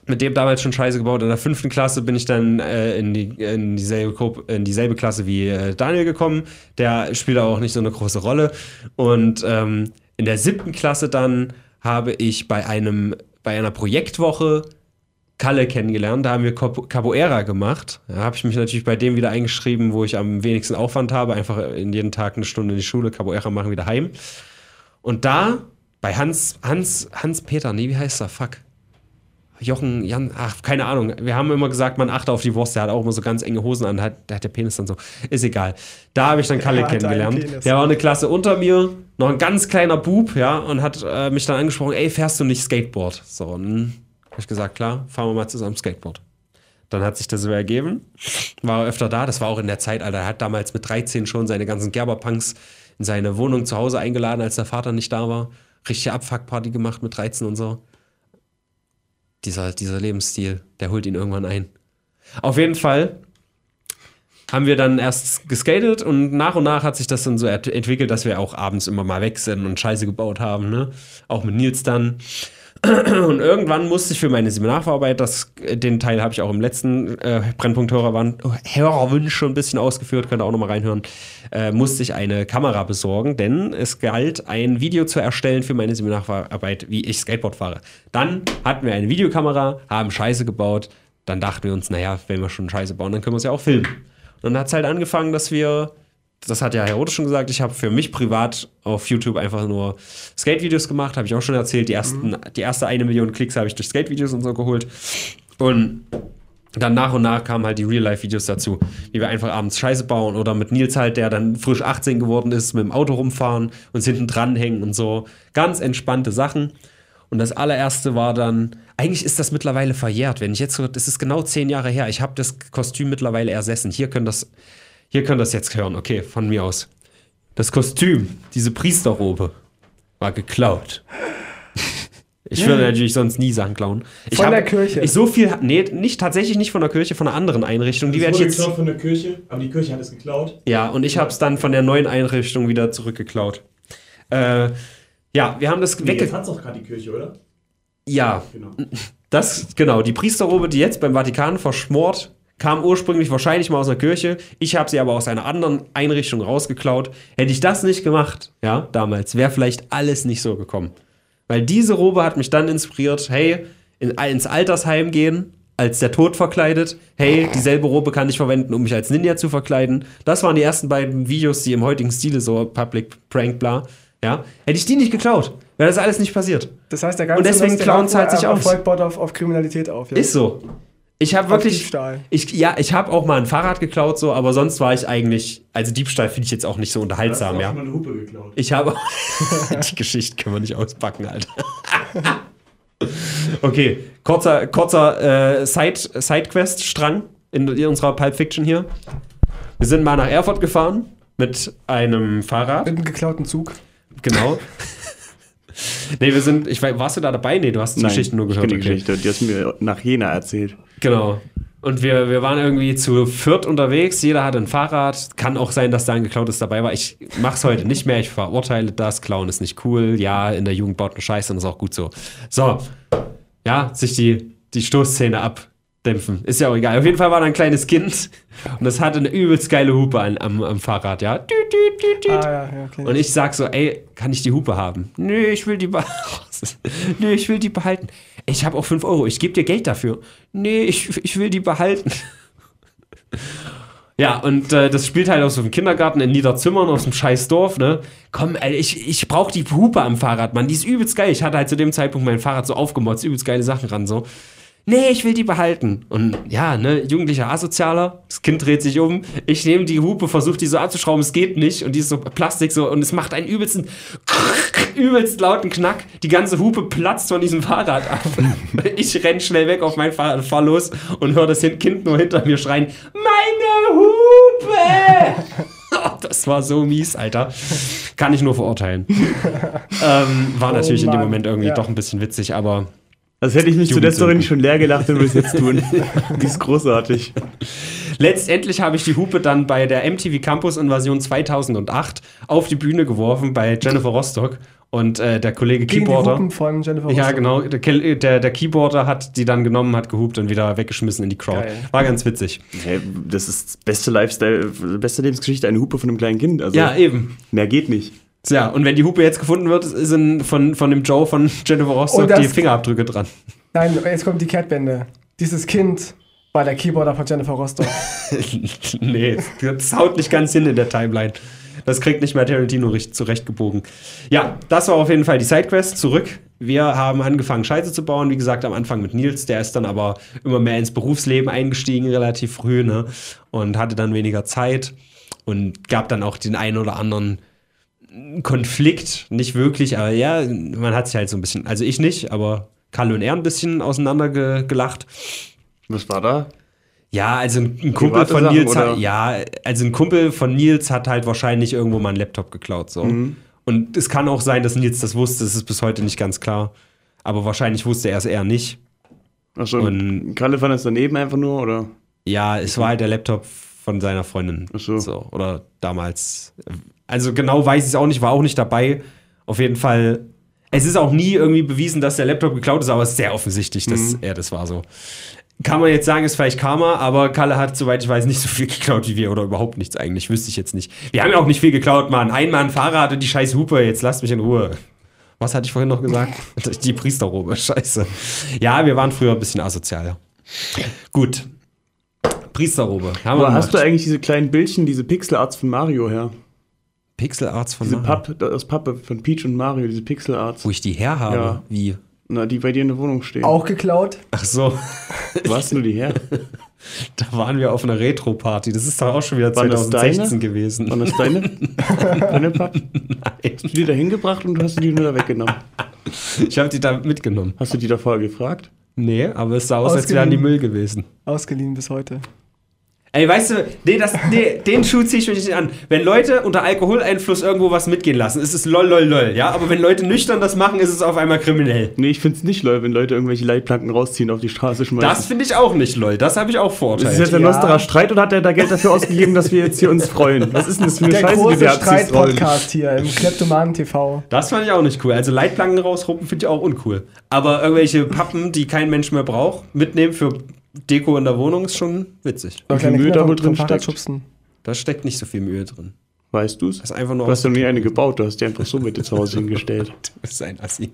S2: Mit dem damals schon Scheiße gebaut. In der fünften Klasse bin ich dann äh, in, die, in, dieselbe, Gruppe- in dieselbe Klasse wie äh, Daniel gekommen. Der spielt auch nicht so eine große Rolle. Und ähm, in der siebten Klasse dann habe ich bei einem bei einer Projektwoche Kalle kennengelernt. Da haben wir Capo- Capoeira gemacht. Da habe ich mich natürlich bei dem wieder eingeschrieben, wo ich am wenigsten Aufwand habe. Einfach in jeden Tag eine Stunde in die Schule, Capoeira machen, wieder heim. Und da, bei Hans, Hans, Hans Peter, nee, wie heißt er? Fuck. Jochen, Jan, ach, keine Ahnung. Wir haben immer gesagt, man achte auf die Wurst. Der hat auch immer so ganz enge Hosen an. Hat, der hat der Penis dann so. Ist egal. Da habe ich dann Kalle
S1: einen
S2: kennengelernt.
S1: Penis.
S2: Der war eine Klasse unter mir, noch ein ganz kleiner Bub, ja, und hat äh, mich dann angesprochen: Ey, fährst du nicht Skateboard? So, habe ich gesagt: Klar, fahren wir mal zusammen Skateboard. Dann hat sich das so ergeben. War öfter da. Das war auch in der Zeit, Alter. Er hat damals mit 13 schon seine ganzen Gerberpunks in seine Wohnung zu Hause eingeladen, als der Vater nicht da war. Richtige Abfuckparty gemacht mit 13 und so. Dieser, dieser Lebensstil, der holt ihn irgendwann ein. Auf jeden Fall haben wir dann erst geskatet und nach und nach hat sich das dann so ent- entwickelt, dass wir auch abends immer mal weg sind und Scheiße gebaut haben, ne? Auch mit Nils dann. Und irgendwann musste ich für meine Seminararbeit, das, den Teil habe ich auch im letzten äh, Brennpunkt Hörerwunsch schon ein bisschen ausgeführt, könnt ihr auch nochmal reinhören, äh, musste ich eine Kamera besorgen, denn es galt, ein Video zu erstellen für meine Seminararbeit, wie ich Skateboard fahre. Dann hatten wir eine Videokamera, haben Scheiße gebaut, dann dachten wir uns, naja, wenn wir schon Scheiße bauen, dann können wir es ja auch filmen. Und dann hat es halt angefangen, dass wir, das hat ja Herr Rote schon gesagt, ich habe für mich privat auf YouTube einfach nur Skate-Videos gemacht, habe ich auch schon erzählt. Die, ersten, die erste eine Million Klicks habe ich durch Skate-Videos und so geholt. Und dann nach und nach kamen halt die Real-Life-Videos dazu, wie wir einfach abends Scheiße bauen oder mit Nils halt, der dann frisch 18 geworden ist, mit dem Auto rumfahren, uns hinten dranhängen und so. Ganz entspannte Sachen. Und das allererste war dann, eigentlich ist das mittlerweile verjährt, wenn ich jetzt das ist genau zehn Jahre her, ich habe das Kostüm mittlerweile ersessen. Hier können das, hier können das jetzt hören, okay, von mir aus. Das Kostüm, diese Priesterrobe, war geklaut. Ich würde natürlich sonst nie Sachen klauen. Ich
S1: Von
S2: hab-
S1: der Kirche.
S2: Ich so viel, nee, nicht tatsächlich nicht von der Kirche, von einer anderen Einrichtung. Die werde ich jetzt.
S4: geklaut von der Kirche, aber die Kirche hat es geklaut.
S2: Ja, und ich habe es dann von der neuen Einrichtung wieder zurückgeklaut. Äh, ja, wir haben das
S4: Nee, jetzt
S2: wegge...
S4: hat es doch gerade die Kirche, oder?
S2: Ja,
S4: Genau.
S2: das, genau, die Priesterrobe, die jetzt beim Vatikan verschmort, kam ursprünglich wahrscheinlich mal aus einer Kirche. Ich habe sie aber aus einer anderen Einrichtung rausgeklaut. Hätte ich das nicht gemacht, ja, damals, wäre vielleicht alles nicht so gekommen. Weil diese Robe hat mich dann inspiriert, hey, in, ins Altersheim gehen, als der Tod verkleidet. Hey, dieselbe Robe kann ich verwenden, um mich als Ninja zu verkleiden. Das waren die ersten beiden Videos, die im heutigen Stile so Public Prank bla. Ja, hätte ich die nicht geklaut, wäre das alles nicht passiert.
S1: Das heißt, der ganze
S2: Und deswegen klauen zahlt sich aus.
S1: Erfolg baut auf, auf Kriminalität auf. Ja?
S2: Ist so. Ich habe wirklich.
S1: Diebstahl.
S2: Ich, ja, ich habe auch mal ein Fahrrad geklaut, so, aber sonst war ich eigentlich. Also Diebstahl finde ich jetzt auch nicht so unterhaltsam,
S4: auch
S2: ja.
S4: schon mal eine Hupe geklaut.
S2: Ich habe. die Geschichte können wir nicht auspacken, Alter. okay, kurzer, kurzer äh, Side, Sidequest-Strang in, in unserer Pulp Fiction hier. Wir sind mal nach Erfurt gefahren mit einem Fahrrad.
S1: Mit einem geklauten Zug.
S2: Genau. nee, wir sind. Ich weiß, warst du da dabei? Nee, du hast die Geschichte nur gehört.
S3: Ich kenn die
S2: okay.
S3: Geschichte, die hast du mir nach Jena erzählt.
S2: Genau. Und wir, wir waren irgendwie zu viert unterwegs. Jeder hatte ein Fahrrad. Kann auch sein, dass da ein geklautes dabei war. Ich mach's heute nicht mehr. Ich verurteile das. Klauen ist nicht cool. Ja, in der Jugend baut eine Scheiße und ist auch gut so. So. Ja, sich die, die Stoßzähne abdämpfen. Ist ja auch egal. Auf jeden Fall war da ein kleines Kind und das hatte eine übelst geile Hupe an, am, am Fahrrad, ja. Düt, düt, düt, düt.
S1: Ah, ja, ja, okay.
S2: Und ich sag so, ey, kann ich die Hupe haben? Nö, ich will die behalten. Nö, ich will die behalten. Ich habe auch 5 Euro, ich gebe dir Geld dafür. Nee, ich, ich will die behalten. Ja, und äh, das spielt halt aus so einem Kindergarten in Niederzimmern aus dem scheiß Dorf, ne? Komm, ey, ich, ich brauch die Hupe am Fahrrad, Mann. Die ist übelst geil. Ich hatte halt zu dem Zeitpunkt mein Fahrrad so aufgemotzt, übelst geile Sachen ran, so. Nee, ich will die behalten. Und ja, ne, jugendlicher Asozialer, das Kind dreht sich um, ich nehme die Hupe, versuche die so abzuschrauben, es geht nicht und die ist so Plastik so und es macht einen übelsten, übelst lauten Knack. Die ganze Hupe platzt von diesem Fahrrad ab. Ich renn schnell weg auf mein Fahrrad, fahr los und höre das Kind nur hinter mir schreien, meine Hupe! Oh, Das war so mies, Alter. Kann ich nur verurteilen. ähm, war natürlich in dem. Moment irgendwie
S1: Ja.
S2: doch ein bisschen witzig, aber
S3: Das hätte ich mich zu der. Story schon leer gelacht, wenn wir es jetzt tun. Die ist großartig.
S2: Letztendlich habe ich die Hupe dann bei der MTV Campus Invasion 2008 auf die Bühne geworfen bei Jennifer Rostock und äh, der Kollege
S1: Gegen die
S2: Keyboarder.
S1: Hupen von Jennifer
S2: Ja,
S1: Rostock.
S2: genau. Der, Ke- der, der Keyboarder hat die dann genommen, hat gehupt und wieder weggeschmissen in die Crowd.
S1: Geil.
S2: War ganz witzig.
S3: Hey, das ist das beste Lifestyle, beste Lebensgeschichte, eine Hupe von einem kleinen Kind. Also
S2: Ja, eben.
S3: mehr geht nicht.
S2: Ja, und wenn die Hupe jetzt gefunden wird, sind von, von dem Joe von Jennifer Rostock
S1: Und das-
S2: die Fingerabdrücke dran.
S1: Nein, jetzt kommt die Kehrtwende. Dieses Kind war der Keyboarder von Jennifer Rostock.
S2: nee, das haut nicht ganz hin in der Timeline. Das kriegt nicht mehr Tarantino zurechtgebogen. Ja, das war auf jeden Fall die Sidequest. Zurück. Wir haben angefangen, Scheiße zu bauen. Wie gesagt, am Anfang mit Nils. Der ist dann aber immer mehr ins Berufsleben eingestiegen, relativ früh, ne? Und hatte dann weniger Zeit. Und gab dann auch den einen oder anderen Konflikt. Nicht wirklich, aber ja, man hat sich halt so ein bisschen, also ich nicht, aber Kalle und er ein bisschen auseinandergelacht.
S3: Was war da?
S2: Ja, also ein, ein Kumpel von
S3: Sachen,
S2: Nils hat,
S3: oder?
S2: ja, also ein Kumpel von Nils hat halt wahrscheinlich irgendwo mal einen Laptop geklaut, so.
S3: Mhm.
S2: Und es kann auch sein, dass Nils das wusste, das ist bis heute nicht ganz klar. Aber wahrscheinlich wusste er es eher nicht.
S3: Achso,
S2: Und-
S3: Kalle fand es daneben einfach nur, oder?
S2: Ja, es war halt der Laptop von seiner Freundin.
S3: Ach so.
S2: Oder damals. Also genau weiß ich es auch nicht, war auch nicht dabei. Auf jeden Fall. Es ist auch nie irgendwie bewiesen, dass der Laptop geklaut ist, aber es ist sehr offensichtlich, dass
S3: Mhm.
S2: er das war so. Kann man jetzt sagen, ist vielleicht Karma, aber Kalle hat, soweit ich weiß, nicht so viel geklaut wie wir oder überhaupt nichts eigentlich. Wüsste ich jetzt nicht. Wir haben ja auch nicht viel geklaut, Mann. Einmal ein Fahrrad und die scheiß Hupe. Jetzt lasst mich in Ruhe. Was hatte ich vorhin noch gesagt? Die Priesterrobe. Scheiße. Ja, wir waren früher ein bisschen asozial. Gut. Priesterrobe. Haben
S3: Aber hast du eigentlich diese kleinen Bildchen, diese Pixelarts von Mario her?
S2: Pixel Arts von
S3: Diese
S2: Mario?
S3: Pappe, aus Pappe von Peach und Mario, diese Pixelarts.
S2: Wo ich die her habe?
S3: Ja.
S2: Wie?
S3: Na, die bei dir in der Wohnung stehen.
S1: Auch geklaut.
S2: Ach so.
S3: Hast du die her?
S2: Da waren wir auf einer Retro-Party. Das ist doch auch schon wieder
S3: das
S2: 2016
S3: deine?
S2: gewesen.
S3: Waren das deine? deine Pappen?
S2: Nein.
S3: Hast du die da hingebracht und du hast die nur da weggenommen?
S2: Ich habe die da mitgenommen.
S3: Hast du die da vorher gefragt?
S2: Nee, aber es sah aus, als wären die. Müll gewesen.
S1: Ausgeliehen bis heute.
S2: Ey, weißt du, nee, das, nee, den Schuh ziehe ich mir nicht an. Wenn Leute unter Alkoholeinfluss irgendwo was mitgehen lassen, ist es lol, lol, lol, ja? Aber wenn Leute nüchtern das machen, ist es auf einmal kriminell.
S3: Nee, ich find's nicht lol, wenn Leute irgendwelche Leitplanken rausziehen, auf die Straße schmeißen.
S2: Das finde ich auch nicht lol. Das habe ich auch
S3: ist
S2: verurteilt.
S3: jetzt ein
S1: Ja.
S3: lusterer Streit oder hat er da Geld dafür ausgegeben, dass wir jetzt hier uns freuen? Was ist denn das für eine
S1: Der
S3: Scheiße,
S1: große? Streit-Podcast hier im Kleptomanen TV.
S2: Das fand ich auch nicht cool. Also Leitplanken rausruppen finde ich auch uncool. Aber irgendwelche Pappen, die kein Mensch mehr braucht, mitnehmen für Deko in der Wohnung ist schon witzig.
S3: Wie viel
S1: Kinder
S3: da wohl drin steckt?
S1: schubsen.
S2: Da steckt nicht so viel Mühe drin.
S3: Weißt du's?
S2: Das ist einfach nur
S3: Du hast ja noch nie eine gebaut, du hast die einfach so mit dir zu Hause hingestellt.
S2: Das ist ein Assi.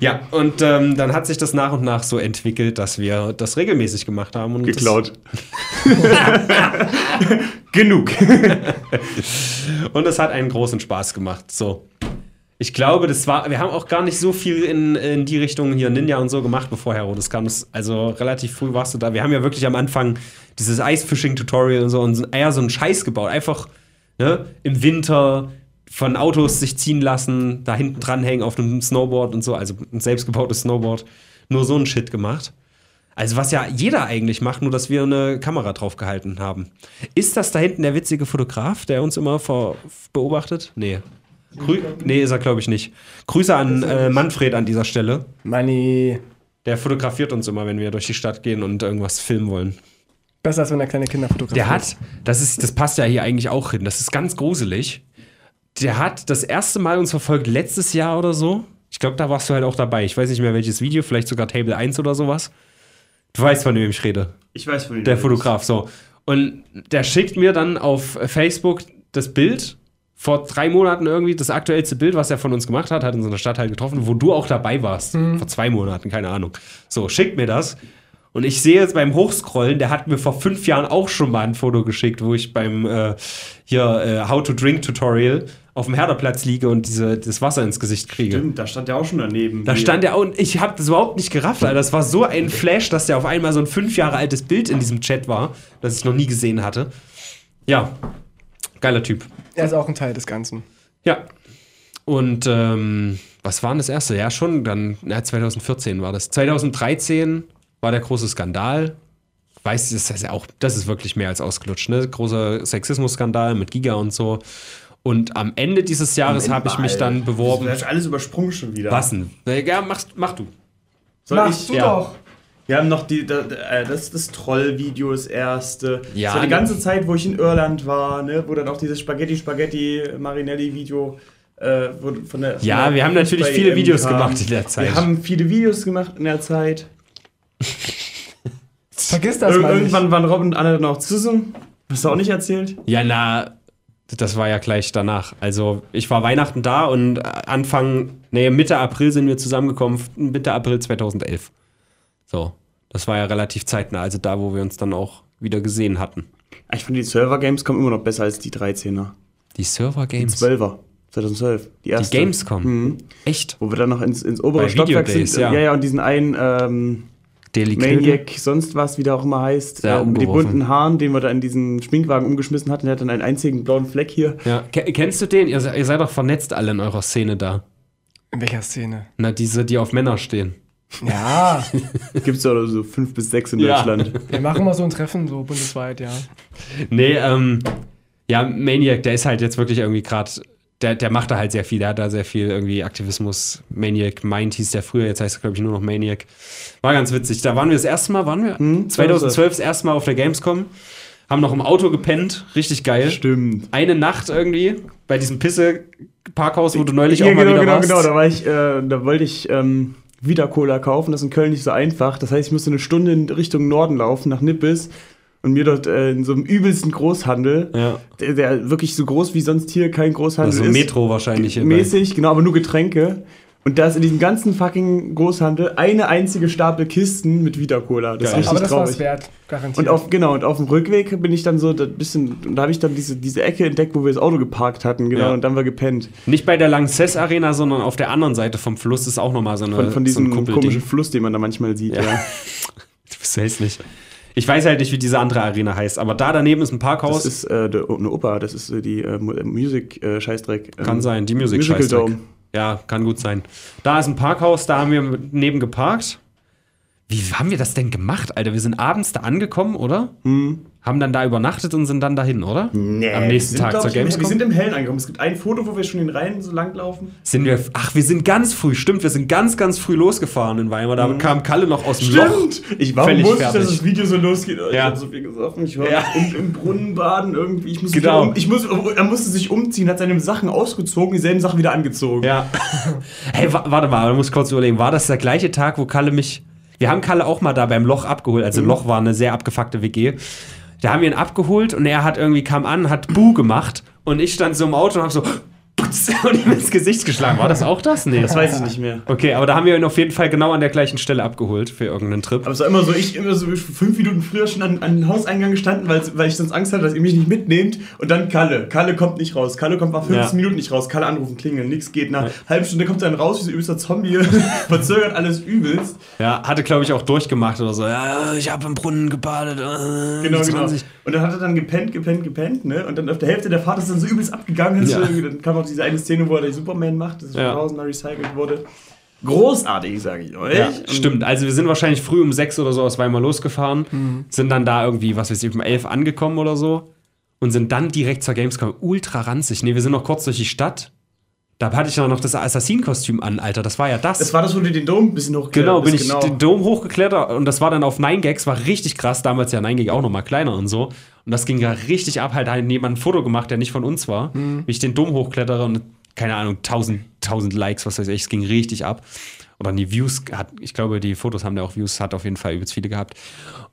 S2: ja, und ähm, dann hat sich das nach und nach so entwickelt, dass wir das regelmäßig gemacht haben. Und
S3: Geklaut.
S2: Genug. und es hat einen großen Spaß gemacht. So. Ich glaube, das war, wir haben auch gar nicht so viel in, in die Richtung hier Ninja und so gemacht, bevor Herodes kam. Das, also relativ früh warst du da. Wir haben ja wirklich am Anfang dieses Eisfishing-Tutorial und so und eher so einen Scheiß gebaut. Einfach ne, im Winter von Autos sich ziehen lassen, da hinten dranhängen auf einem Snowboard und so, also ein selbstgebautes Snowboard. Nur so ein Shit gemacht. Also was ja jeder eigentlich macht, nur dass wir eine Kamera drauf gehalten haben. Ist das da hinten der witzige Fotograf, der uns immer beobachtet? Nee. Grü nee, ist er glaube ich nicht. Grüße an äh, Manfred an dieser Stelle.
S1: Money.
S2: Der fotografiert uns immer, wenn wir durch die Stadt gehen und irgendwas filmen wollen.
S1: Besser als wenn er kleine Kinder fotografiert.
S2: Der hat, das ist, das passt ja hier eigentlich auch hin. Das ist ganz gruselig. Der hat das erste Mal uns verfolgt letztes Jahr oder so. Ich glaube, da warst du halt auch dabei. Ich weiß nicht mehr welches Video, vielleicht sogar Table 1 oder sowas. Du weißt, von wem ich rede.
S3: Ich weiß von
S2: Der Fotograf, so. Und der schickt mir dann auf Facebook das Bild vor drei Monaten irgendwie, das aktuellste Bild, was er von uns gemacht hat, hat in so einer Stadt halt getroffen, wo du auch dabei warst. Vor zwei Monaten, keine Ahnung. So, schickt mir das. Und ich sehe jetzt beim Hochscrollen, der hat mir vor fünf Jahren auch schon mal ein Foto geschickt, wo ich beim äh, hier äh, How to Drink Tutorial auf dem Herderplatz liege und diese, das Wasser ins Gesicht kriege.
S3: Stimmt, da stand der auch schon daneben.
S2: Da stand er auch, und ich habe das überhaupt nicht gerafft, Alter. Das war so ein Flash, dass der auf einmal so ein fünf Jahre altes Bild in diesem Chat war, das ich noch nie gesehen hatte. Ja, geiler Typ.
S1: Er ist auch ein Teil des Ganzen.
S2: Ja. Und ähm, was war denn das erste? Ja, schon dann, ja, 2014 war das. 2013 war der große Skandal. Weiß, das ist ja auch, das ist wirklich mehr als ausgelutscht, ne? Großer Sexismus-Skandal mit Giga und so. Und am Ende dieses Jahres habe ich mich dann beworben.
S3: Du hast alles übersprungen schon wieder.
S2: Was denn? Ja, mach, mach du.
S3: Soll
S1: Machst
S3: ich?
S1: du
S2: Ja.
S1: doch.
S3: Wir haben noch die, äh, das, das Troll-Video, das erste.
S2: Ja,
S3: das war die
S2: ne-
S3: ganze Zeit, wo ich in Irland war, ne, wo dann auch dieses Spaghetti-Spaghetti-Marinelli-Video äh, wurde von der. von
S2: Ja,
S3: der
S2: wir haben natürlich viele
S3: EM
S2: Videos
S3: kam.
S2: gemacht in der Zeit.
S3: Wir haben viele Videos gemacht in der Zeit.
S1: Vergiss das
S3: Ir
S1: mal nicht.
S3: irgendwann waren Rob und Anne dann auch zusammen. Hast du auch nicht erzählt?
S2: Ja, na, das war ja gleich danach. Also, ich war Weihnachten da und Anfang, nee, Mitte April sind wir zusammengekommen, Mitte April 2011. So, das war ja relativ zeitnah, also da, wo wir uns dann auch wieder gesehen hatten.
S3: Ich finde, die Server-Games kommen immer noch besser als die 13er.
S2: Die Server-Games.
S3: 12er. 2012. Die
S2: Die
S3: erste.
S2: Gamescom.
S3: Mhm.
S2: Echt?
S3: Wo wir dann noch ins, ins obere
S2: Bei
S3: Stockwerk sind.
S2: ja.
S3: ja, ja, und diesen einen ähm,
S2: Knödel?
S3: Maniac, sonst was, wie der auch immer heißt.
S2: Ja,
S3: äh, mit den bunten Haaren, den wir da in diesen Schminkwagen umgeschmissen hatten. Der hat dann einen einzigen blauen Fleck hier.
S2: Ja, ke- kennst du den? Ihr, ihr seid doch vernetzt alle in eurer Szene da.
S1: In welcher Szene?
S2: Na, diese, die auf Männer stehen.
S1: Ja,
S3: Gibt es oder so fünf bis sechs in
S2: Ja.
S3: Deutschland.
S1: wir machen mal so ein Treffen, so bundesweit, ja.
S2: Nee, ähm, ja, Maniac, der ist halt jetzt wirklich irgendwie gerade, der, der macht da halt sehr viel, der hat da sehr viel irgendwie Aktivismus. Maniac Mind hieß der früher, jetzt heißt er, glaube ich, nur noch Maniac. War ganz witzig. Da waren wir das erste Mal, waren wir?
S3: Hm,
S2: 2012 das erste Mal auf der Gamescom, haben noch im Auto gepennt, richtig geil.
S3: Stimmt.
S2: Eine Nacht irgendwie bei diesem Pisse-Parkhaus, wo du neulich
S3: Ja,
S2: auch mal
S3: genau,
S2: wieder
S3: genau,
S2: warst.
S3: genau. Da war ich, äh, da wollte ich ähm, wieder Cola kaufen. Das ist in Köln nicht so einfach. Das heißt, ich musste eine Stunde in Richtung Norden laufen, nach Nippes. Und mir dort äh, in so einem übelsten Großhandel,
S2: Ja.
S3: der, der wirklich so groß wie sonst hier kein Großhandel
S2: Also
S3: ist.
S2: Metro wahrscheinlich.
S3: mäßig, genau, aber nur Getränke. Und da ist in diesem ganzen fucking Großhandel eine einzige Stapel Kisten mit Vita Cola. Das ist
S1: Aber
S3: richtig
S1: das war es
S3: traurig.
S1: wert, garantiert.
S3: Und auf, genau, und auf dem Rückweg bin ich dann so ein bisschen, und da habe ich dann diese, diese Ecke entdeckt, wo wir das Auto geparkt hatten, genau,
S2: Ja.
S3: und dann war gepennt.
S2: Nicht bei der Lanxess Arena, sondern auf der anderen Seite vom Fluss ist auch nochmal so eine
S3: Von, von
S2: so ein
S3: diesem
S2: Kuppelding.
S3: komischen Fluss, den man da manchmal sieht.
S2: Ja.
S3: Ja.
S2: Du bist hässlich. Ich weiß halt nicht, wie diese andere Arena heißt, aber da daneben ist ein Parkhaus.
S3: Das ist äh, eine Oper, das ist äh, die äh, Mu- äh, Music-Scheißdreck. ähm,
S2: kann sein, die Music
S3: Musical
S2: Scheißdreck.
S3: Dome.
S2: Ja, kann gut sein. Da ist ein Parkhaus, da haben wir neben geparkt. Wie haben wir das denn gemacht, Alter? Wir sind abends da angekommen, oder? Haben dann da übernachtet und sind dann dahin, oder?
S3: Nee,
S2: Am nächsten
S3: sind,
S2: Tag zur Gamescom?
S3: Wir sind im Hellen angekommen. Es gibt ein Foto, wo wir schon den Rhein so lang laufen.
S2: Sind wir. Ach, wir sind ganz früh, stimmt, wir sind ganz, ganz früh losgefahren in Weimar. Da kam Kalle noch aus dem Loch.
S3: Ich war
S2: Völlig
S3: wusste, dass
S2: fertig.
S3: das Video so losgeht. Ich
S2: Ja.
S3: hab so viel gesoffen. Ich war
S2: Ja.
S3: im, im Brunnen baden irgendwie. Ich, muss
S2: Genau.
S3: um, ich muss, er musste sich umziehen, hat seine Sachen ausgezogen, dieselben Sachen wieder angezogen.
S2: Ja. hey, wa warte mal, du musst kurz überlegen. War das der gleiche Tag, wo Kalle mich. Wir haben Kalle auch mal da beim Loch abgeholt. Also, Loch war eine sehr abgefuckte WG. Da haben wir ihn abgeholt und er hat irgendwie kam an, hat Bu gemacht und ich stand so im Auto und hab so und ihm ins Gesicht geschlagen. War das auch das? Nee,
S3: Das weiß ich nicht mehr.
S2: Okay, aber da haben wir ihn auf jeden Fall genau an der gleichen Stelle abgeholt für irgendeinen Trip.
S3: Aber es war immer so, ich immer so fünf Minuten früher schon an, an den Hauseingang gestanden, weil, weil ich sonst Angst hatte, dass ihr mich nicht mitnehmt. Und dann Kalle. Kalle kommt nicht raus. Kalle kommt nach 15
S2: Ja.
S3: Minuten nicht raus. Kalle anrufen, klingeln, nichts geht. Nach einer halben Stunde kommt er dann raus wie so übelster Zombie. verzögert alles übelst.
S2: Ja, hatte, glaube ich, auch durchgemacht oder so. Ja, ich habe im Brunnen gebadet. äh,
S3: Genau,
S2: 20.
S3: genau. Und dann hat er dann gepennt, gepennt, gepennt, ne? Und dann auf der Hälfte der Fahrt ist dann so übelst abgegangen.
S2: Ja.
S3: Dann kam auch diese eine Szene, wo er den Superman macht, das
S2: Ja.
S3: tausendmal recycelt wurde. Großartig, sage ich euch.
S2: Ja, stimmt. Also wir sind wahrscheinlich früh um sechs oder so aus Weimar losgefahren, sind dann da irgendwie, was weiß ich, um elf angekommen oder so und sind dann direkt zur Gamescom. Ultra ranzig. Nee, wir sind noch kurz durch die Stadt. Da hatte ich noch das Assassin-Kostüm an, Alter. Das war ja das.
S3: Das war das, wo du den Dom ein bisschen hochgeklettert
S2: genau, bin ich den Dom hochgeklettert und das war dann auf 9gags, war richtig krass. Damals ja 9gag auch noch mal kleiner und so. Und das ging ja richtig ab. Halt, hat jemand ein Foto gemacht, der nicht von uns war. Wie ich den Dom hochklettere und keine Ahnung, 1000, 1000 Likes, was weiß ich. Es ging richtig ab. Oder die Views hat, ich glaube, die Fotos haben da auch Views, hat auf jeden Fall übelst viele gehabt.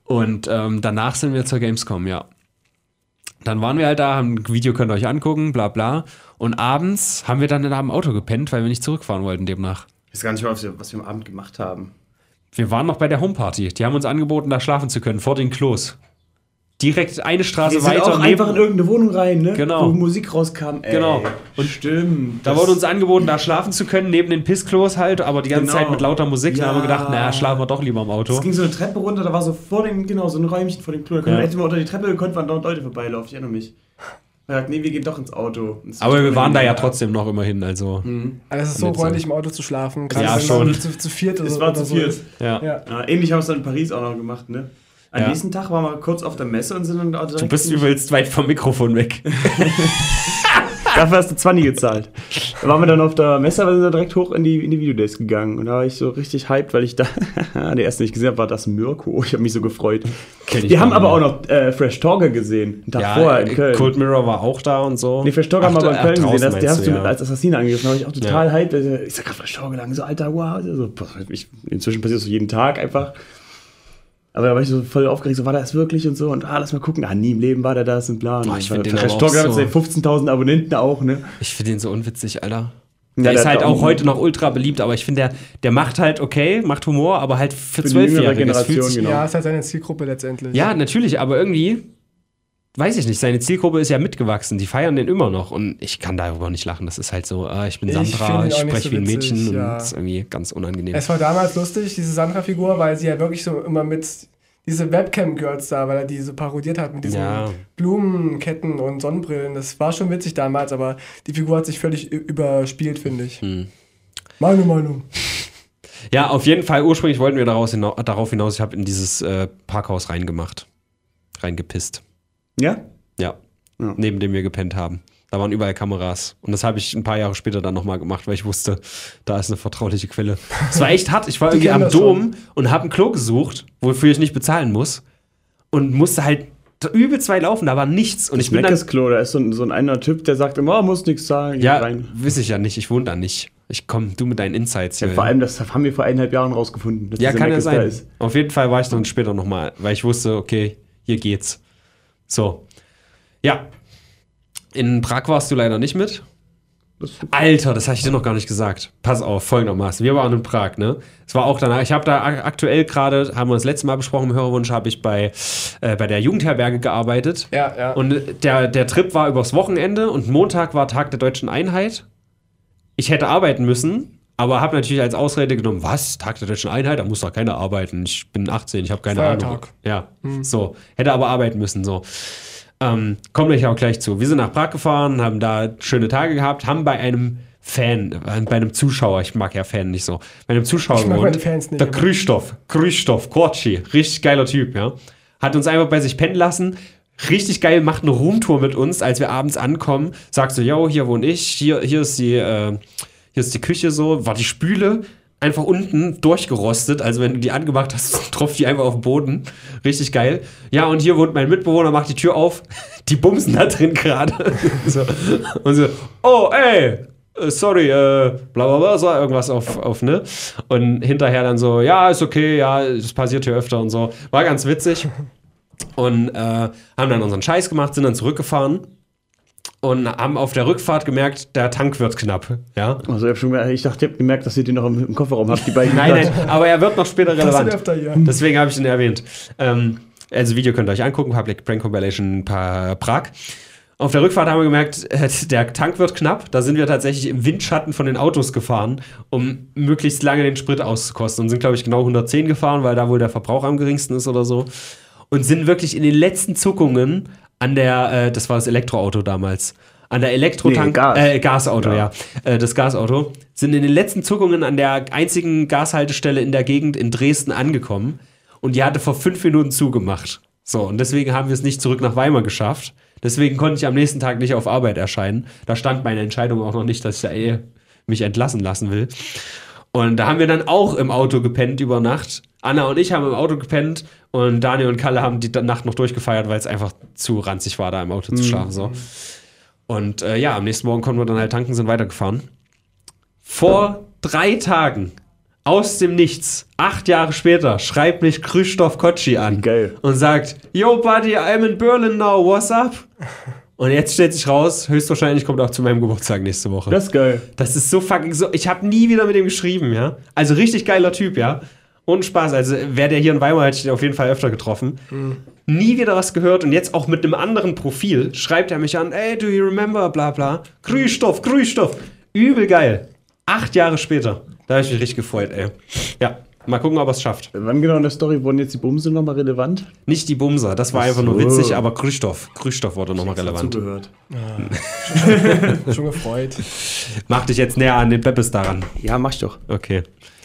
S2: Und ähm, danach sind wir zur Gamescom, ja. Dann waren wir halt da, haben ein Video könnt ihr euch angucken, bla bla. Und abends haben wir dann da im Auto gepennt, weil wir nicht zurückfahren wollten demnach.
S3: Ich weiß gar nicht mehr, was wir, was wir am Abend gemacht haben.
S2: Wir waren noch bei der Homeparty. Die haben uns angeboten, da schlafen zu können, vor den Klos. Direkt eine Straße
S3: Wir sind
S2: weiter.
S3: auch
S2: neben-
S3: einfach in irgendeine Wohnung rein, ne?
S2: Genau.
S3: Wo Musik rauskam. Ey.
S2: Genau.
S3: Und stimmt.
S2: da wurde uns angeboten, da schlafen zu können, neben den Pissklos halt, aber die ganze
S3: Genau.
S2: Zeit mit lauter Musik. Da haben wir
S3: Ja.
S2: gedacht, naja, schlafen wir doch lieber im Auto.
S3: Es ging so eine Treppe runter, da war so vor dem, genau, so ein Räumchen vor dem Klo. Da konnten
S2: Ja.
S3: wir- hätten wir unter die Treppe gekonnt, waren dort Leute vorbeilaufen. Ich erinnere mich. Er sagt, nee, wir gehen doch ins Auto. Es
S2: Aber wir waren da ja
S3: ja
S2: trotzdem noch immerhin, also.
S3: Mhm.
S1: Also es ist so freundlich, im Auto zu schlafen.
S2: Ja,
S1: wenn
S2: schon.
S1: Zu, zu viert oder
S3: Es
S1: so-
S3: war
S1: oder
S3: zu
S1: so
S3: viert.
S2: Ja.
S1: Ja.
S3: Ja, ähnlich haben wir es dann in Paris auch noch gemacht, ne? Am
S2: Ja.
S3: nächsten Tag waren wir kurz auf der Messe und sind dann da
S2: Du bist übelst weit vom Mikrofon weg.
S3: Dafür hast du 20 gezahlt. Da waren wir dann auf der Messe, aber sind wir direkt hoch in die, in die Videodays gegangen. Und da war ich so richtig hyped, weil ich da, der erste, den ich gesehen habe, war das Mirko. Ich habe mich so gefreut.
S2: Kenn ich
S3: Wir haben aber auch noch äh, Fresh Talker gesehen. Einen Tag
S2: Ja,
S3: vorher in
S2: äh,
S3: Köln.
S2: Cold Mirror war auch da und so.
S3: Nee, Fresh Talker haben wir aber in
S2: ach,
S3: Köln gesehen. Das, der
S2: meinst
S3: hast
S2: du, ja.
S3: als Assassine angegriffen. Da war ich auch total
S2: Ja.
S3: hyped. Also, Ich sag gerade Fresh Talker lang. So, Alter, wow. So, ich, inzwischen passiert das so jeden Tag einfach. Aber da war ich so voll aufgeregt, so war das wirklich und so und ah, lass mal gucken. Ah, nie im Leben war der das und bla. Und
S2: Boah, ich
S3: bei
S2: find den auch
S3: Talker
S2: so-
S3: hat 15.000 Abonnenten auch, ne?
S2: Ich finde den so unwitzig, Alter.
S3: Ja,
S2: Der
S3: der
S2: ist halt
S3: auch-
S2: auch heute noch ultra beliebt, aber ich finde, der, der macht halt okay, macht Humor, aber halt für
S3: jüngere
S2: Zwölfjährige. Das fühlt
S3: Generation,
S2: sich-
S3: genau.
S1: Ja, ist halt seine Zielgruppe letztendlich.
S2: Ja, natürlich, aber irgendwie, weiß ich nicht, seine Zielgruppe ist ja mitgewachsen. Die feiern den immer noch und ich kann darüber nicht lachen. Das ist halt so, ah, ich bin
S1: Ich
S2: Sandra, ich
S1: nicht
S2: spreche
S1: so
S2: wie ein Mädchen und
S1: ja.
S2: das ist irgendwie ganz unangenehm.
S1: Es war damals lustig, diese Sandra-Figur, weil sie ja wirklich so immer mit diese Webcam-Girls da, weil er die so parodiert hat mit diesen
S2: Ja.
S1: Blumenketten und Sonnenbrillen. Das war schon witzig damals, aber die Figur hat sich völlig überspielt, finde ich.
S2: Hm.
S1: Meine Meinung.
S2: Ja, auf jeden Fall, ursprünglich wollten wir daraus hina darauf hinaus, ich habe in dieses äh, Parkhaus reingemacht. Reingepisst.
S3: Ja?
S2: Ja.
S3: Ja.
S2: Neben dem wir gepennt haben. Da waren überall Kameras. Und das habe ich ein paar Jahre später dann nochmal gemacht, weil ich wusste, da ist eine vertrauliche Quelle. Es war echt hart. Ich war irgendwie am
S1: das.
S2: Dom und habe ein Klo gesucht, wofür ich nicht bezahlen muss. Und musste halt übel zwei laufen, da war nichts. Und ich bin dann.
S3: Klo, da ist so ein, so ein einer Typ, der sagt immer, oh, muss nichts zahlen,
S2: Ja,
S3: rein.
S2: weiß ich ja nicht. Ich wohne da nicht. Ich komm, du mit deinen Insights.
S3: Ja,
S2: hier.
S3: vor allem, das haben wir vor eineinhalb Jahren rausgefunden.
S2: Ja, kann ja sein. Auf jeden Fall war ich dann später nochmal, weil ich wusste, okay, hier geht's. So. Ja. In Prag warst du leider nicht mit. Alter, das habe ich dir noch gar nicht gesagt. Pass auf, folgendermaßen. Wir waren in Prag, ne? Es war auch danach. Ich habe da ak- aktuell gerade, haben wir das letzte Mal besprochen, im Hörerwunsch, habe ich bei, äh, bei der Jugendherberge gearbeitet.
S1: Ja, ja.
S2: Und der, der Trip war übers Wochenende und Montag war Tag der deutschen Einheit. Ich hätte arbeiten müssen, aber habe natürlich als Ausrede genommen, was? Tag der deutschen Einheit? Da muss doch keiner arbeiten. Ich bin 18, ich habe keine Ahnung.
S1: Feiertag.
S2: Ja, so. Hätte aber arbeiten müssen, so. Ähm, kommen wir auch gleich zu. Wir sind nach Prag gefahren, haben da schöne Tage gehabt, haben bei einem Fan, äh, bei einem Zuschauer, ich mag ja Fan nicht so, bei einem Zuschauer
S1: Ich
S2: gewohnt.
S1: meine Fans nicht,
S2: Der Krzysztof, Krzysztof, Korci, richtig geiler Typ, ja. Hat uns einfach bei sich pennen lassen. Richtig geil, macht eine Roomtour mit uns, als wir abends ankommen. Sagt so, yo, hier wohne ich, hier, hier ist die, äh, hier ist die Küche so, war die Spüle einfach unten durchgerostet. Also wenn du die angemacht hast, tropft die einfach auf den Boden. Richtig geil. Ja, und hier wohnt mein Mitbewohner, macht die Tür auf. Die bumsen da drin gerade. so. Und so, oh, ey, äh, sorry, äh, bla bla bla, so irgendwas auf, auf, ne? Und hinterher dann so, ja, ist okay, ja, es passiert hier öfter und so. War ganz witzig. Und äh, haben dann unseren Scheiß gemacht, sind dann zurückgefahren und haben auf der Rückfahrt gemerkt, der Tank wird knapp. Ja?
S3: Also ich, hab schon, gemerkt- ich dachte, ihr habt gemerkt, dass ihr den noch im, im Kofferraum habt, die beiden.
S2: Nein, nein, aber er wird noch später relevant.
S1: öfter hier.
S2: Deswegen habe ich ihn erwähnt. Ähm, also Video könnt ihr euch angucken, Public Prank Compilation Prag. Auf der Rückfahrt haben wir gemerkt, der Tank wird knapp. Da sind wir tatsächlich im Windschatten von den Autos gefahren, um möglichst lange den Sprit auszukosten. Und sind, glaube ich, genau 110 gefahren, weil da wohl der Verbrauch am geringsten ist oder so. Und sind wirklich in den letzten Zuckungen an der, äh, das war das Elektroauto damals, an der Elektrotank,
S3: Nee, Gas.
S2: äh, Gasauto, ja,
S3: Ja.
S2: äh, das Gasauto, sind in den letzten Zuckungen an der einzigen Gashaltestelle in der Gegend in Dresden angekommen und die hatte vor fünf Minuten zugemacht. So, und deswegen haben wir es nicht zurück nach Weimar geschafft. Deswegen konnte ich am nächsten Tag nicht auf Arbeit erscheinen. Da stand meine Entscheidung auch noch nicht, dass ich da eh mich entlassen lassen will. Und da haben wir dann auch im Auto gepennt über Nacht. Anna und ich haben im Auto gepennt und Daniel und Kalle haben die Nacht noch durchgefeiert, weil es einfach zu ranzig war, da im Auto zu schlafen. So. Und äh, ja, am nächsten Morgen konnten wir dann halt tanken, sind weitergefahren. Vor drei Tagen, aus dem Nichts, acht Jahre später, schreibt mich Krzysztof Kotschi an
S3: Geil.
S2: und sagt, Yo, Buddy, I'm in Berlin now, what's up? Und jetzt stellt sich raus, höchstwahrscheinlich kommt er auch zu meinem Geburtstag nächste Woche.
S3: Das ist geil.
S2: Das ist so fucking so. Ich habe nie wieder mit ihm geschrieben, ja. Also richtig geiler Typ, ja. Und Spaß. Also wäre der hier in Weimar, hätte ich den auf jeden Fall öfter getroffen. Nie wieder was gehört und jetzt auch mit einem anderen Profil schreibt er mich an, ey, do you remember, bla bla. Krzysztof, Krzysztof. Übel geil. Acht Jahre später. Da habe ich mich richtig gefreut, ey. Ja, mal gucken, ob er es schafft.
S3: Wann genau in der Story wurden jetzt die Bumse nochmal relevant?
S2: Nicht die Bumser, das war
S3: Ach
S2: einfach nur witzig, aber Krzysztof. Krzysztof wurde nochmal relevant.
S3: Zugehört.
S1: Schon gefreut.
S2: Mach dich jetzt näher an den Beppes daran.
S3: Ja, mach ich doch.
S2: Okay.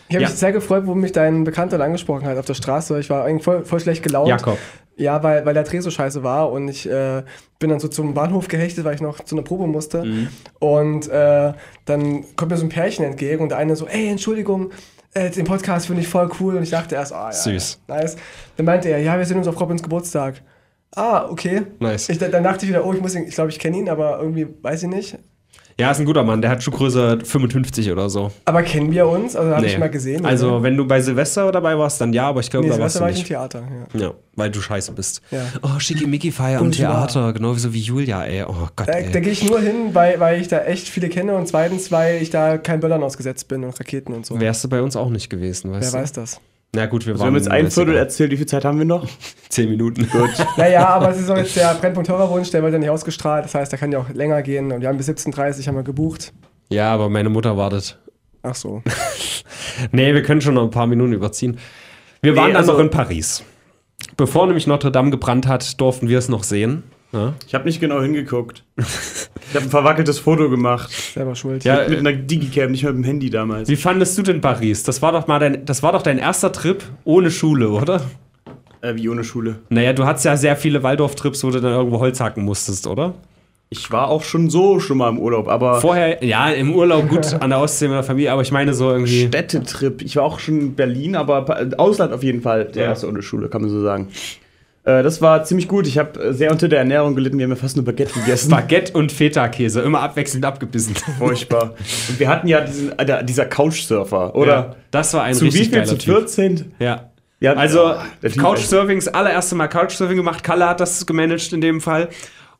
S1: Ich habe
S2: Ja.
S1: mich sehr gefreut, wo mich dein Bekannter dann angesprochen hat auf der Straße. Ich war eigentlich voll, voll schlecht gelaunt.
S2: Jakob.
S1: Ja, weil, weil der Dreh so scheiße war und ich äh, bin dann so zum Bahnhof gehechtet, weil ich noch zu einer Probe musste.
S2: Mhm.
S1: Und äh, dann kommt mir so ein Pärchen entgegen und der eine so, ey, Entschuldigung, äh, den Podcast finde ich voll cool. Und ich dachte erst, ah, ja,
S2: Süß.
S1: Ja, nice. Dann meinte er, ja, wir sehen uns auf Robins Geburtstag. Ah, okay.
S2: Nice.
S1: Ich, dann dachte ich wieder, oh, ich muss ihn, ich glaube, ich kenne ihn, aber irgendwie weiß ich nicht.
S2: Ja, ist ein guter Mann. Der hat Schuhgröße 55 oder so.
S1: Aber kennen wir uns? Also habe
S2: Nee.
S1: ich mal gesehen.
S2: Also,
S1: oder?
S2: wenn du bei Silvester dabei warst, dann ja, aber ich glaube,
S1: nee,
S2: da warst
S1: Silvester
S2: du
S1: war ich im
S2: nicht.
S1: Theater. Ja.
S2: Ja, weil du scheiße bist.
S1: Ja.
S2: Oh, Schickimicki-Feier am
S1: Und ja.
S2: Theater, genauso wie Julia, ey. Oh Gott,
S1: Da, da gehe ich nur hin, weil, weil ich da echt viele kenne und zweitens, weil ich da kein Böllern ausgesetzt bin und Raketen und so.
S2: Wärst du bei uns auch nicht gewesen, weißt
S1: Wer
S2: du?
S1: weiß das?
S2: Na gut, wir
S3: Also wir
S2: waren
S3: haben jetzt ein Viertel erzählt, wie viel Zeit haben wir noch?
S2: Zehn Minuten.
S3: Gut.
S1: Naja, aber es ist auch jetzt der Brennpunkt Horrorwunsch, der wird ja nicht ausgestrahlt. Das heißt, der kann ja auch länger gehen. Und wir haben bis 17.30 Uhr haben wir gebucht.
S2: Ja, aber meine Mutter wartet.
S1: Ach so.
S2: Nee, wir können schon noch ein paar Minuten überziehen. Wir waren
S3: Nee,
S2: dann
S3: also-
S2: noch in Paris. Bevor nämlich Notre Dame gebrannt hat, durften wir es noch sehen. Ja,
S3: Ich habe nicht genau hingeguckt. Ich habe ein verwackeltes Foto gemacht.
S1: Selber schuld.
S2: Ja,
S3: Mit einer Digicam, nicht mit dem Handy damals.
S2: Wie fandest du denn Paris? Das war doch mal dein, das war doch dein erster Trip ohne Schule, oder?
S3: Äh, wie ohne Schule.
S2: Naja, du hattest ja sehr viele Waldorf-Trips, wo du dann irgendwo Holz hacken musstest, oder?
S3: Ich war auch schon so schon mal im Urlaub, aber
S2: Vorher, ja, im Urlaub gut an der Ostsee mit der Familie, aber ich meine so irgendwie.
S3: Städtetrip. Ich war auch schon in Berlin, aber Ausland auf jeden Fall. Der
S2: Ja.
S3: erste ohne Schule, kann man so sagen. Äh, das war ziemlich gut. Ich habe äh, sehr unter der Ernährung gelitten. Wir haben ja fast nur Baguette gegessen.
S2: Baguette und Feta-Käse, immer abwechselnd abgebissen.
S3: Furchtbar. Und wir hatten ja diesen, äh, dieser Couchsurfer, oder?
S2: Ja, das war ein
S3: Zu wie
S2: richtig
S3: viel?
S2: geiler
S3: Zu
S2: Typ.
S3: 14?
S2: Ja.
S3: Ja,
S2: Also
S3: oh,
S2: Couchsurfing, das allererste Mal Couchsurfing gemacht. Kalle hat das gemanagt in dem Fall.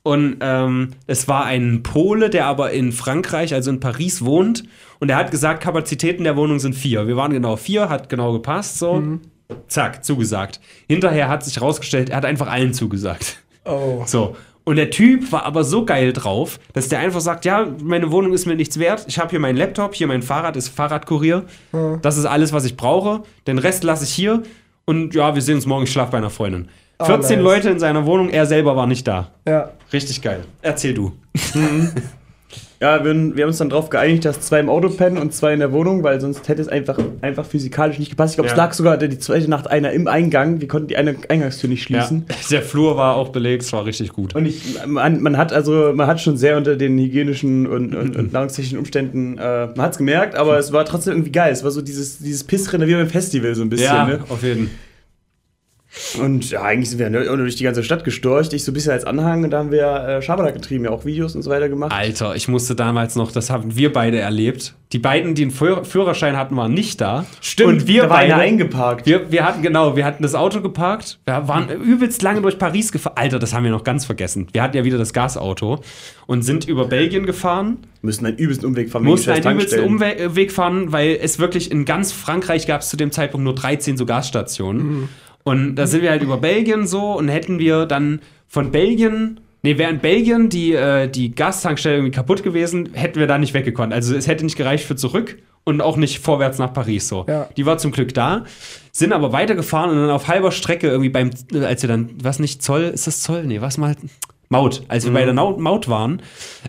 S2: Und ähm, es war ein Pole, der aber in Frankreich, also in Paris, wohnt. Und er hat gesagt, Kapazitäten der Wohnung sind vier. Wir waren genau vier, hat genau gepasst, so. Zack, zugesagt. Hinterher hat sich rausgestellt, er hat einfach allen zugesagt.
S1: Oh.
S2: So. Und der Typ war aber so geil drauf, dass der einfach sagt, ja, meine Wohnung ist mir nichts wert. Ich habe hier meinen Laptop, hier mein Fahrrad, ist Fahrradkurier. Das ist alles, was ich brauche. Den Rest lasse ich hier. Und ja, wir sehen uns morgen, ich schlafe bei einer Freundin. 14
S1: nice.
S2: Leute in seiner Wohnung, er selber war nicht da.
S1: Ja.
S2: Richtig geil. Erzähl du.
S3: Ja, wir, wir haben uns dann darauf geeinigt, dass zwei im Auto pennen und zwei in der Wohnung, weil sonst hätte es einfach, einfach physikalisch nicht gepasst. Ich glaube, es
S2: Ja.
S3: lag sogar die zweite Nacht einer im Eingang. Wir konnten die eine Eingangstür nicht
S2: Ja.
S3: schließen.
S2: Der Flur war auch belegt, es war richtig gut.
S3: Und ich, man, man hat also, man hat schon sehr unter den hygienischen und, und, und nahrungstechnischen Umständen, äh, man hat es gemerkt, aber es war trotzdem irgendwie geil. Es war so dieses, dieses Pissrennen wie beim Festival so ein bisschen.
S2: ja,
S3: Ne?
S2: auf jeden Fall.
S3: Und ja, eigentlich sind wir nur durch die ganze Stadt gestorcht. Ich so ein bisschen als Anhang und da haben wir äh, Schabernack getrieben, ja auch Videos und so weiter gemacht.
S2: Alter, ich musste damals noch, das haben wir beide erlebt. Die beiden, die einen Führ- Führerschein hatten, waren nicht da. Und wir
S3: da war
S2: beide.
S3: einer eingeparkt.
S2: Wir, wir hatten, genau, wir hatten das Auto geparkt. Wir waren übelst lange durch Paris gefahren. Alter, das haben wir noch ganz vergessen. Wir hatten ja wieder das Gasauto und sind über Belgien gefahren.
S3: müssen einen übelsten Umweg fahren.
S2: Mussten einen übelsten. Umweg fahren, weil es wirklich in ganz Frankreich gab es zu dem Zeitpunkt nur 13 so Gasstationen. Und da sind wir halt über Belgien so und hätten wir dann von Belgien. Nee, wäre in Belgien die, äh, die Gastankstelle irgendwie kaputt gewesen, hätten wir da nicht weggekonnt. Also es hätte nicht gereicht für zurück und auch nicht vorwärts nach Paris so.
S1: Ja.
S2: Die war zum Glück da, sind aber weitergefahren und dann auf halber Strecke irgendwie beim, äh, als wir dann, was nicht, Zoll, ist das Zoll? Nee, was mal? Maut. Als wir bei der Nau- Maut waren,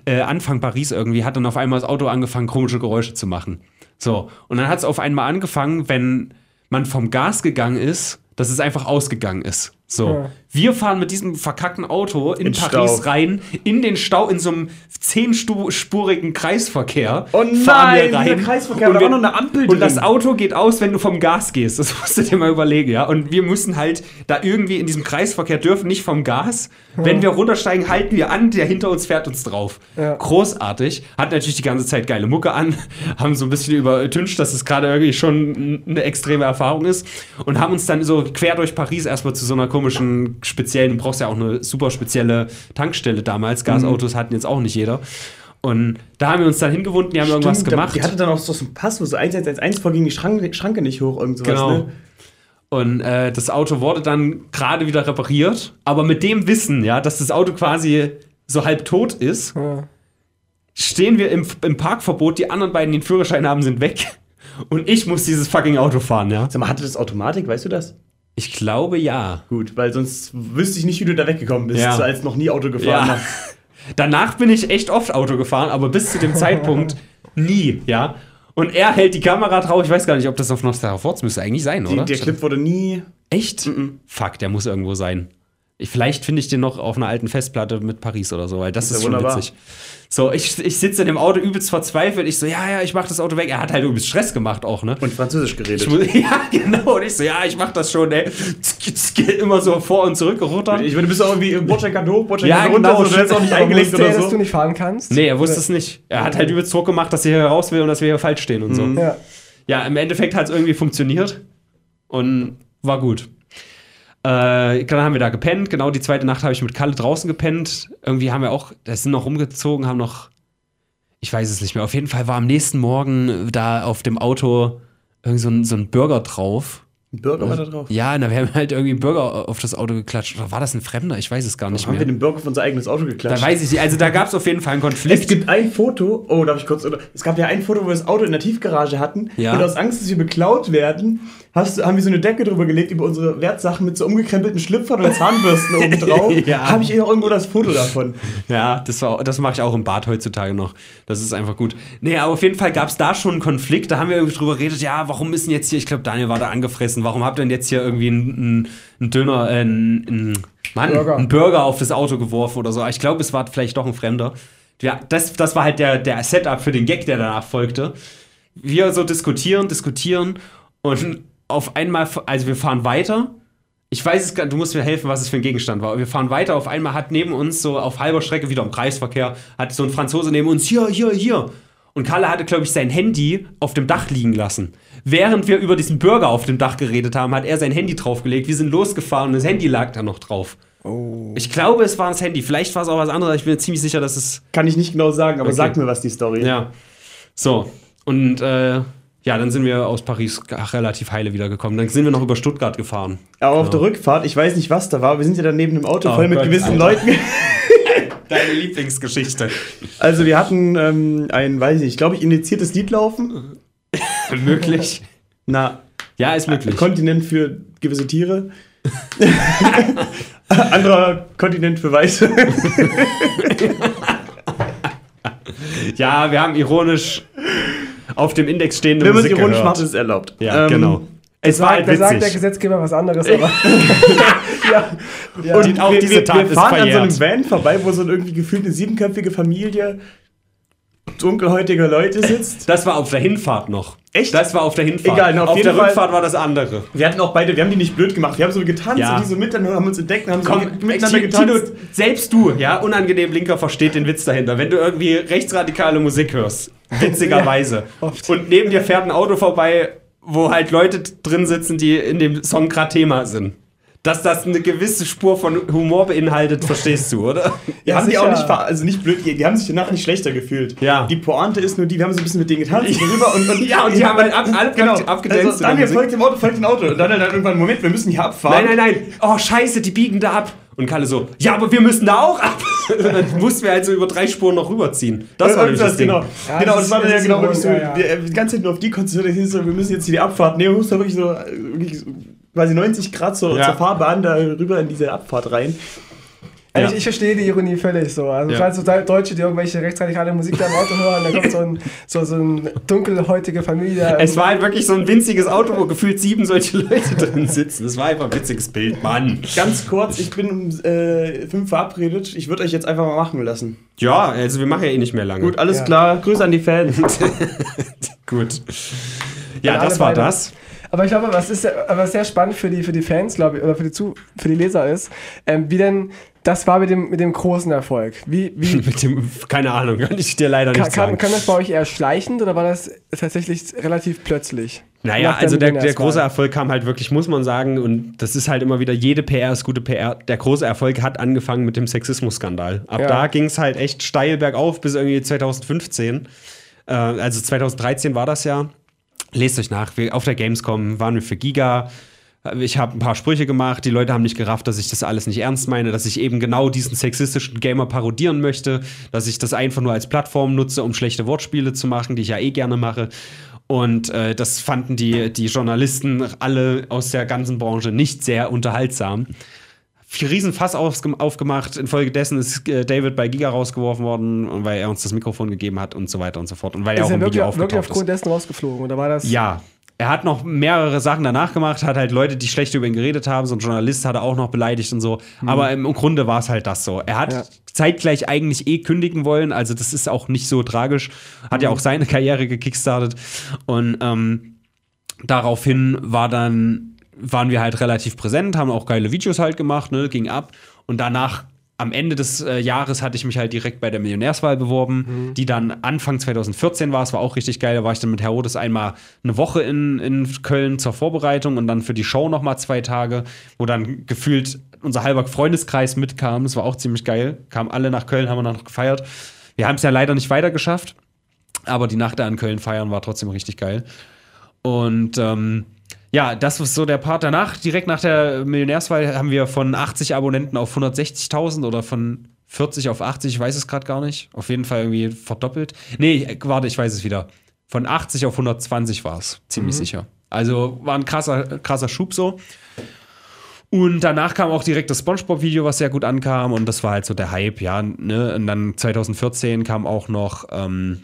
S2: äh, Anfang Paris irgendwie, hat dann auf einmal das Auto angefangen, komische Geräusche zu machen. So. Und dann hat es auf einmal angefangen, wenn man vom Gas gegangen ist, dass es einfach ausgegangen ist. So.
S1: Ja.
S2: Wir fahren mit diesem verkackten Auto in,
S3: In
S2: Paris
S3: Stau.
S2: rein, in den Stau, in so einem zehnspurigen Kreisverkehr.
S3: Oh
S2: fahren wir
S3: nein, dieser Kreisverkehr,
S2: Und wir-
S3: war noch eine Ampel
S2: Und das
S3: drin.
S2: Auto geht aus, wenn du vom Gas gehst. Das musst du dir mal überlegen, ja. Und wir müssen halt da irgendwie in diesem Kreisverkehr dürfen nicht vom Gas. Wenn wir runtersteigen, halten wir an, der hinter uns fährt uns drauf.
S1: Ja.
S2: Großartig. Hat natürlich die ganze Zeit geile Mucke an, haben so ein bisschen übertüncht, dass es gerade irgendwie schon eine extreme Erfahrung ist. Und haben uns dann so quer durch Paris erstmal zu so einer komischen, speziellen, du brauchst ja auch eine super spezielle Tankstelle damals. Gasautos hatten jetzt auch nicht jeder. Und da haben wir uns dann hingewunden, die haben irgendwas
S3: Stimmt,
S2: gemacht.
S3: Die hatte dann auch so einen Pass, wo so 1111 vorging die Schranke, Schranke nicht hoch, irgend sowas,
S2: Genau.
S3: ne?
S2: Und äh, das Auto wurde dann gerade wieder repariert, aber mit dem Wissen, ja, dass das Auto quasi so halb tot ist,
S1: Ja.
S2: stehen wir im, im Parkverbot, die anderen beiden, die den Führerschein haben, sind weg. Und ich muss dieses fucking Auto fahren, ja.
S3: Sag mal, hatte das Automatik, weißt du das?
S2: Ich glaube ja.
S3: Gut, weil sonst wüsste ich nicht, wie du da weggekommen bist,
S2: Ja.
S3: als noch nie Auto gefahren
S2: Ja.
S3: hast.
S2: Danach bin ich echt oft Auto gefahren, aber bis zu dem Zeitpunkt nie, ja. Und er hält die Kamera drauf. Ich weiß gar nicht, ob das auf Nostalforts müsste eigentlich sein,
S3: Die,
S2: oder?
S3: der Clip wurde nie.
S2: Echt? Fuck, der muss irgendwo sein. Ich, vielleicht finde ich den noch auf einer alten Festplatte mit Paris oder so, weil das,
S3: ist
S2: ist
S3: ja
S2: schon
S3: wunderbar.
S2: witzig. So, ich, ich sitze in dem Auto übelst verzweifelt. Ich so, ja, ja, ich mach das Auto weg. Er hat halt übelst Stress gemacht auch, ne?
S3: Und Französisch geredet.
S2: Ich muss, ja, genau. Und ich so, ja, ich mach das schon, ey. Immer so vor und zurück gerudert.
S3: Ich würde, bist du irgendwie im hoch, Bordstein
S2: Ja,
S3: runter,
S2: genau,
S3: du hättest auch nicht eingelegt
S1: er,
S3: oder
S1: dass
S3: so.
S1: du nicht fahren kannst?
S2: Nee, er wusste es nicht. Er hat halt übelst Druck gemacht, dass er hier raus will und dass wir hier falsch stehen und so.
S1: Ja.
S2: Ja, im Endeffekt hat es irgendwie funktioniert und war gut. Äh, dann haben wir da gepennt. Genau die zweite Nacht habe ich mit Kalle draußen gepennt. Irgendwie haben wir auch, da sind noch rumgezogen, haben noch, ich weiß es nicht mehr. Auf jeden Fall war am nächsten Morgen da auf dem Auto irgend so ein, so ein Burger drauf.
S3: Ein Burger war da drauf.
S2: Ja, und da haben wir halt irgendwie einen Burger auf das Auto geklatscht. Oder war das ein Fremder? Ich weiß es gar nicht
S3: Haben wir
S2: mehr.
S3: den Burger auf unser eigenes Auto
S2: Da
S3: geklatscht?
S2: weiß ich nicht. Also da gab es auf jeden Fall einen Konflikt.
S3: Es gibt ein Foto, oh, darf ich kurz, oder, es gab ja ein Foto, wo wir das Auto in der Tiefgarage hatten
S2: Ja.
S3: und aus Angst, dass wir beklaut werden, hast, haben wir so eine Decke drüber gelegt über unsere Wertsachen mit so umgekrempelten Schlüpfern und Zahnbürsten oben drauf.
S2: Ja.
S3: Habe ich auch irgendwo das Foto davon.
S2: Ja, das, war- das mache ich auch im Bad heutzutage noch. Das ist einfach gut. Nee, aber auf jeden Fall gab es da schon einen Konflikt. Da haben wir irgendwie drüber geredet, ja, warum ist denn jetzt hier, ich glaube, Daniel war da angefressen, warum habt ihr denn jetzt hier irgendwie einen ein Döner, äh, einen, einen, Mann,
S1: Burger.
S2: einen Burger auf das Auto geworfen oder so. Ich glaube, es war vielleicht doch ein Fremder. Ja, das, das war halt der, der Setup für den Gag, der danach folgte. Wir so diskutieren, diskutieren und auf einmal, also wir fahren weiter ich weiß es gar du musst mir helfen, was es für ein Gegenstand war. Wir fahren weiter, auf einmal hat neben uns so auf halber Strecke wieder im Kreisverkehr, hat so ein Franzose neben uns, hier, hier, hier. Und Kalle hatte, glaube ich, sein Handy auf dem Dach liegen lassen. Während wir über diesen Burger auf dem Dach geredet haben, hat er sein Handy draufgelegt. Wir sind losgefahren und das Handy lag da noch drauf. Ich glaube, es war das Handy. Vielleicht war es auch was anderes. Ich bin mir ziemlich sicher, dass es
S3: Kann ich nicht genau sagen, aber
S2: Okay.
S3: sag mir was die Story.
S2: ja. So. Und äh, ja, dann sind wir aus Paris relativ heile wiedergekommen. Dann sind wir noch über Stuttgart gefahren.
S3: Aber auf der Rückfahrt, ich weiß nicht, was da war, wir sind ja dann neben dem Auto
S2: Oh
S3: voll mit
S2: Gott,
S3: gewissen
S2: Alter.
S3: Leuten.
S2: Deine Lieblingsgeschichte.
S3: Also wir hatten ähm, ein, weiß ich nicht, glaube ich, indiziertes Lied laufen.
S2: Möglich.
S3: Na,
S2: Ja, ist möglich.
S3: Kontinent für gewisse Tiere. Anderer Kontinent für Weiße.
S2: Ja, wir haben ironisch auf dem Index stehende
S3: Wenn man es
S2: Musik
S3: ironisch
S2: gehört.
S3: macht, ist es erlaubt.
S2: Ja,
S3: Ähm,
S2: genau. Es war halt
S1: Da sagt der. Gesetzgeber was anderes, aber. ja. ja.
S3: Und
S2: auch
S3: wir,
S2: diese
S3: wir,
S2: Tat
S3: wir
S2: ist
S3: fahren an so einem. Van vorbei, wo so irgendwie gefühlt eine siebenköpfige Familie dunkelhäutiger Leute sitzt.
S2: Das war auf der Hinfahrt noch.
S3: Echt?
S2: Das war auf der Hinfahrt.
S3: Egal, na, auf
S2: auf der
S3: Fall-
S2: Rückfahrt war das andere.
S3: Wir hatten auch beide, wir haben die nicht blöd gemacht. Wir haben so getanzt
S2: Ja.
S3: und die so miteinander haben uns entdeckt und haben
S2: Komm,
S3: so miteinander
S2: Tino,
S3: getanzt.
S2: selbst du, ja, unangenehm Linker versteht den Witz dahinter. Wenn du irgendwie rechtsradikale Musik hörst, witzigerweise,
S1: oft.
S2: und neben dir fährt ein Auto vorbei, wo halt Leute drin sitzen, die in dem Song gerade Thema sind. Dass das eine gewisse Spur von Humor beinhaltet, verstehst du, oder?
S3: Die haben die
S1: sicher.
S3: auch nicht, ver- also nicht blöd, die, die haben sich danach nicht schlechter gefühlt.
S2: Ja.
S3: Die Pointe ist nur die, wir haben so ein bisschen mit denen getanzt und rüber und, und
S2: Ja, und die haben halt ab- ab-
S3: genau.
S2: abgedanced
S3: Also, Daniel, folgt dem Auto, folgt dem Auto. Und dann halt irgendwann, Moment, wir müssen hier abfahren.
S2: Nein, nein, nein. Oh, scheiße, die biegen da ab. Und Kalle so, ja, aber wir müssen da auch ab. Und dann mussten wir halt so über drei Spuren noch rüberziehen. Das war nämlich das Ding.
S3: genau.
S1: Ja,
S3: genau,
S1: das
S3: das war dann ja genau wirklich so.
S1: ja, ja.
S3: Wir, die ganze Zeit nur auf die konzentriert, so, wir müssen jetzt hier die Abfahrt nehmen, muss da wirklich so, äh, wirklich so quasi 90 Grad zur,
S2: Ja.
S3: zur Fahrbahn da rüber in diese Abfahrt rein.
S1: Also
S2: Ja.
S1: ich, ich verstehe die Ironie völlig so. Also
S2: Ja.
S1: gerade so Deu- Deutsche, die irgendwelche rechtsradikale Musik da im Auto hören, dann kommt so ein, so, so ein dunkelhäutige Familie.
S2: Es war halt wirklich so ein winziges Auto, wo gefühlt sieben solche Leute drin sitzen. Das war einfach ein witziges Bild, Mann.
S3: Ganz kurz, ich bin um äh, fünf verabredet. Ich würde euch jetzt einfach mal machen lassen.
S2: Ja, also wir machen ja eh nicht mehr lange.
S3: Gut, alles
S1: Ja.
S3: klar. Grüße an die Fans.
S2: Gut. Ja,
S1: alle
S2: das war
S1: beide.
S2: das.
S1: Aber ich glaube, was ist sehr- was sehr spannend für die, für die Fans, glaube ich, oder für die, Zu für die Leser ist, ähm, wie denn das war mit dem, mit dem großen Erfolg. Wie, wie
S2: Mit dem, keine Ahnung, kann ich dir leider nicht
S1: kann,
S2: sagen.
S1: kann das bei euch eher schleichend oder war das tatsächlich relativ plötzlich?
S2: Naja, also der, der große Erfolg kam halt wirklich, muss man sagen, und das ist halt immer wieder, jede PR ist gute PR. Der große Erfolg hat angefangen mit dem Sexismus-Skandal. Ab
S1: Ja.
S2: da ging es halt echt steil bergauf bis irgendwie 2015. Äh, also 2013 war das ja. Lest euch nach. Wir, auf der Gamescom waren wir für Giga. Ich habe ein paar Sprüche gemacht. Die Leute haben nicht gerafft, dass ich das alles nicht ernst meine, dass ich eben genau diesen sexistischen Gamer parodieren möchte, dass ich das einfach nur als Plattform nutze, um schlechte Wortspiele zu machen, die ich ja eh gerne mache. Und äh, das fanden die, die Journalisten alle aus der ganzen Branche nicht sehr unterhaltsam. Riesenfass aufge- aufgemacht. Infolgedessen ist äh, David bei Giga rausgeworfen worden, weil er uns das Mikrofon gegeben hat und so weiter und so fort. Und weil er
S1: Ist
S2: auch
S1: er
S2: im
S1: wirklich,
S2: Video
S1: wirklich
S2: aufgetaucht
S1: aufgrund
S2: ist.
S1: dessen rausgeflogen? Oder war das.
S2: Ja. Er hat noch mehrere Sachen danach gemacht, hat halt Leute, die schlecht über ihn geredet haben, so ein Journalist hat er auch noch beleidigt und so. Aber im Grunde war es halt das so. Er hat
S1: Ja.
S2: zeitgleich eigentlich eh kündigen wollen, also das ist auch nicht so tragisch. Hat ja auch seine Karriere gekickstartet. Und ähm, daraufhin war dann, waren wir halt relativ präsent, haben auch geile Videos halt gemacht, ne, ging ab. Und danach, am Ende des äh, Jahres, hatte ich mich halt direkt bei der Millionärswahl beworben, die dann Anfang 2014 war. Es war auch richtig geil. Da war ich dann mit Herodes einmal eine Woche in, in Köln zur Vorbereitung und dann für die Show nochmal zwei Tage, wo dann gefühlt unser halber Freundeskreis mitkam. Das war auch ziemlich geil. Kamen alle nach Köln, haben wir noch gefeiert. Wir haben es ja leider nicht weiter geschafft. Aber die Nacht da in Köln feiern war trotzdem richtig geil. Und ähm, ja, das ist so der Part danach. Direkt nach der Millionärswahl haben wir von 80 Abonnenten auf 160.000 oder von 40 auf 80, ich weiß es gerade gar nicht. Auf jeden Fall irgendwie verdoppelt. Nee, äh, warte, ich weiß es wieder. Von 80 auf 120 war es, ziemlich sicher. Also war ein krasser, krasser Schub so. Und danach kam auch direkt das Spongebob-Video, was sehr gut ankam. Und das war halt so der Hype, ja. Ne? Und dann 2014 kam auch noch ähm,